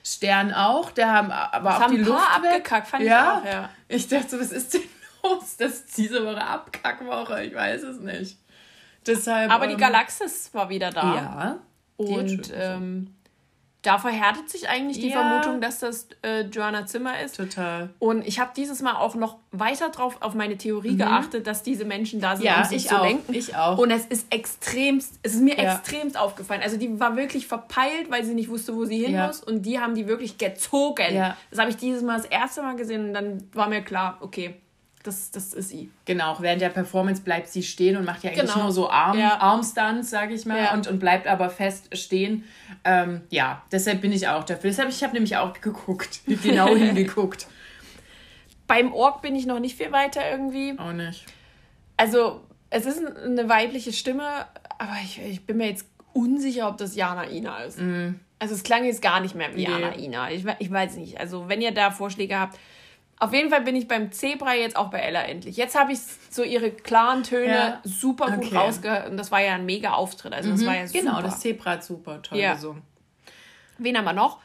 Stern auch, der haben aber auch haben die ein paar Luft abgekackt, fand ich ja? auch, ja. Ich dachte so, was ist denn los? Das ist diese Woche Abkackwoche, ich weiß es nicht. Deshalb, Aber die ähm, Galaxis war wieder da. Ja. Die Und ähm, da verhärtet sich eigentlich die Ja. Vermutung, dass das äh, Joanna Zimmer ist. Total. Und ich habe dieses Mal auch noch weiter drauf auf meine Theorie geachtet, dass diese Menschen da sind, Mhm. Ja, um sich ich zu auch. lenken. Ich auch. Und es ist extremst, es ist mir Ja. extremst aufgefallen. Also die war wirklich verpeilt, weil sie nicht wusste, wo sie hin Ja. muss. Und die haben die wirklich gezogen. Ja. Das habe ich dieses Mal das erste Mal gesehen und dann war mir klar, okay, das, das ist sie. Genau, auch während der Performance bleibt sie stehen und macht ja eigentlich Genau. nur so Arm, Ja. Armstunts, sage ich mal, Ja. und, und bleibt aber fest stehen. Ähm, ja, deshalb bin ich auch dafür. Deshalb, ich habe nämlich auch geguckt, genau hingeguckt. Beim Ork bin ich noch nicht viel weiter irgendwie. Auch nicht. Also, es ist eine weibliche Stimme, aber ich, ich bin mir jetzt unsicher, ob das Jana Ina ist. Also, es klang jetzt gar nicht mehr wie Nee. Jana Ina. Ich, ich weiß nicht. Also, wenn ihr da Vorschläge habt. Auf jeden Fall bin ich beim Zebra jetzt auch bei Ella endlich. Jetzt habe ich so ihre klaren Töne Ja. super gut Okay. rausgehört. Und das war ja ein mega Auftritt. Also, das war ja super. Genau, das Zebra hat super toll Ja. gesungen. Wen haben wir noch?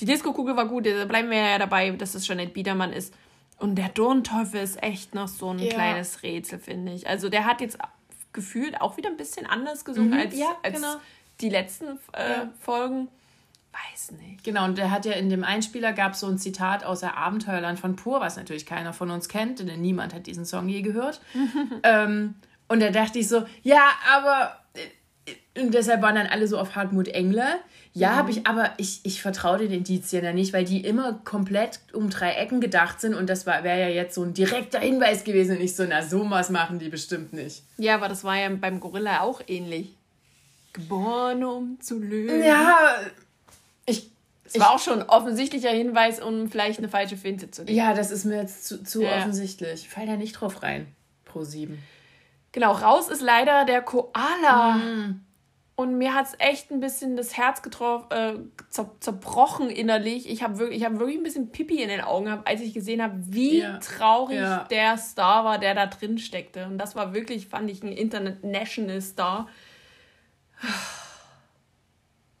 Die Disco-Kugel war gut, da bleiben wir ja dabei, dass es Jeanette Biedermann ist. Und der Dornteufel ist echt noch so ein Ja. kleines Rätsel, finde ich. Also der hat jetzt gefühlt auch wieder ein bisschen anders gesungen Mhm, als, als genau. die letzten äh. Folgen. Weiß nicht. Genau, und der hat ja in dem Einspieler gab so ein Zitat aus der Abenteuerland von Pur, was natürlich keiner von uns kennt, denn niemand hat diesen Song je gehört. ähm, und da dachte ich so, ja, aber äh, und deshalb waren dann alle so auf Hartmut Engler. Ja, habe ich, aber ich, ich vertraue den Indizien ja nicht, weil die immer komplett um drei Ecken gedacht sind und das wäre ja jetzt so ein direkter Hinweis gewesen und ich so, na, so was machen die bestimmt nicht. Ja, aber das war ja beim Gorilla auch ähnlich. Geboren, um zu lügen. Ja, Es war auch schon ein offensichtlicher Hinweis, um vielleicht eine falsche Finte zu nehmen. ja, das ist mir jetzt zu, zu Ja. offensichtlich. Ich fall da nicht drauf rein. Pro sieben. Genau, raus ist leider der Koala. Und mir hat es echt ein bisschen das Herz getroffen, äh, zer zerbrochen innerlich. Ich habe wirklich, ich hab wirklich ein bisschen Pipi in den Augen gehabt, als ich gesehen habe, wie Ja. traurig Ja. der Star war, der da drin steckte. Und das war wirklich, fand ich, ein International Star.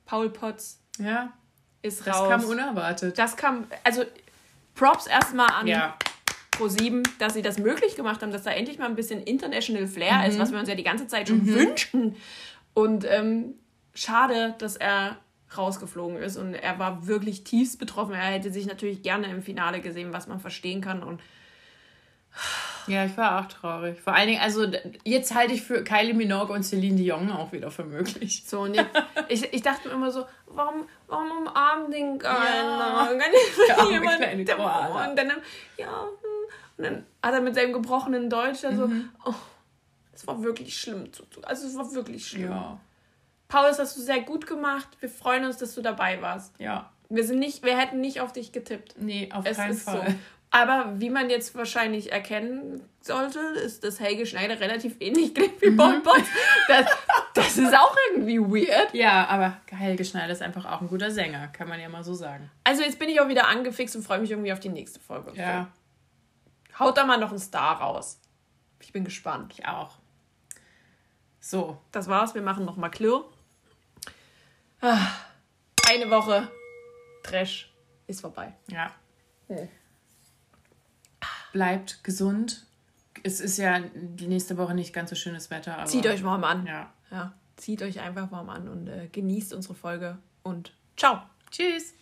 Paul Potts Ja, ist das raus. kam unerwartet. das kam, also Props erstmal an Ja, Pro7, dass sie das möglich gemacht haben, dass da endlich mal ein bisschen International Flair Mhm. ist, was wir uns ja die ganze Zeit schon wünschen. Und ähm, schade, dass er rausgeflogen ist und er war wirklich tiefst betroffen. Er hätte sich natürlich gerne im Finale gesehen, was man verstehen kann. Und ja, ich war auch traurig. Vor allen Dingen, also jetzt halte ich für Kylie Minogue und Celine Dion auch wieder für möglich. so, und jetzt, ich, ich dachte mir immer so, warum, warum umarmen den keiner? Ja. Kann jemand- kleine Koala. Und dann, ja, hm. und dann hat er mit seinem gebrochenen Deutsch da so, Mhm. oh, es war wirklich schlimm. Also es war wirklich schlimm. Ja. Paul, das hast du sehr gut gemacht. Wir freuen uns, dass du dabei warst. Ja. Wir sind nicht, wir hätten nicht auf dich getippt. Nee, auf Es keinen ist Fall. so. Aber wie man jetzt wahrscheinlich erkennen sollte, ist, dass Helge Schneider relativ ähnlich klingt wie Paul Potts. Das, das ist auch irgendwie weird. Ja, aber Helge Schneider ist einfach auch ein guter Sänger, kann man ja mal so sagen. Also jetzt bin ich auch wieder angefixt und freue mich irgendwie auf die nächste Folge. Ja, Haut da mal noch einen Star raus. Ich bin gespannt. ich auch. So, Das war's. Wir machen nochmal Klirr. Ah, Eine Woche Trash ist vorbei. ja. Hm. Bleibt gesund. Es ist ja die nächste Woche nicht ganz so schönes Wetter. Aber Zieht euch warm an. Ja. Ja, zieht euch einfach warm an und äh, genießt unsere Folge. Und ciao. Tschüss.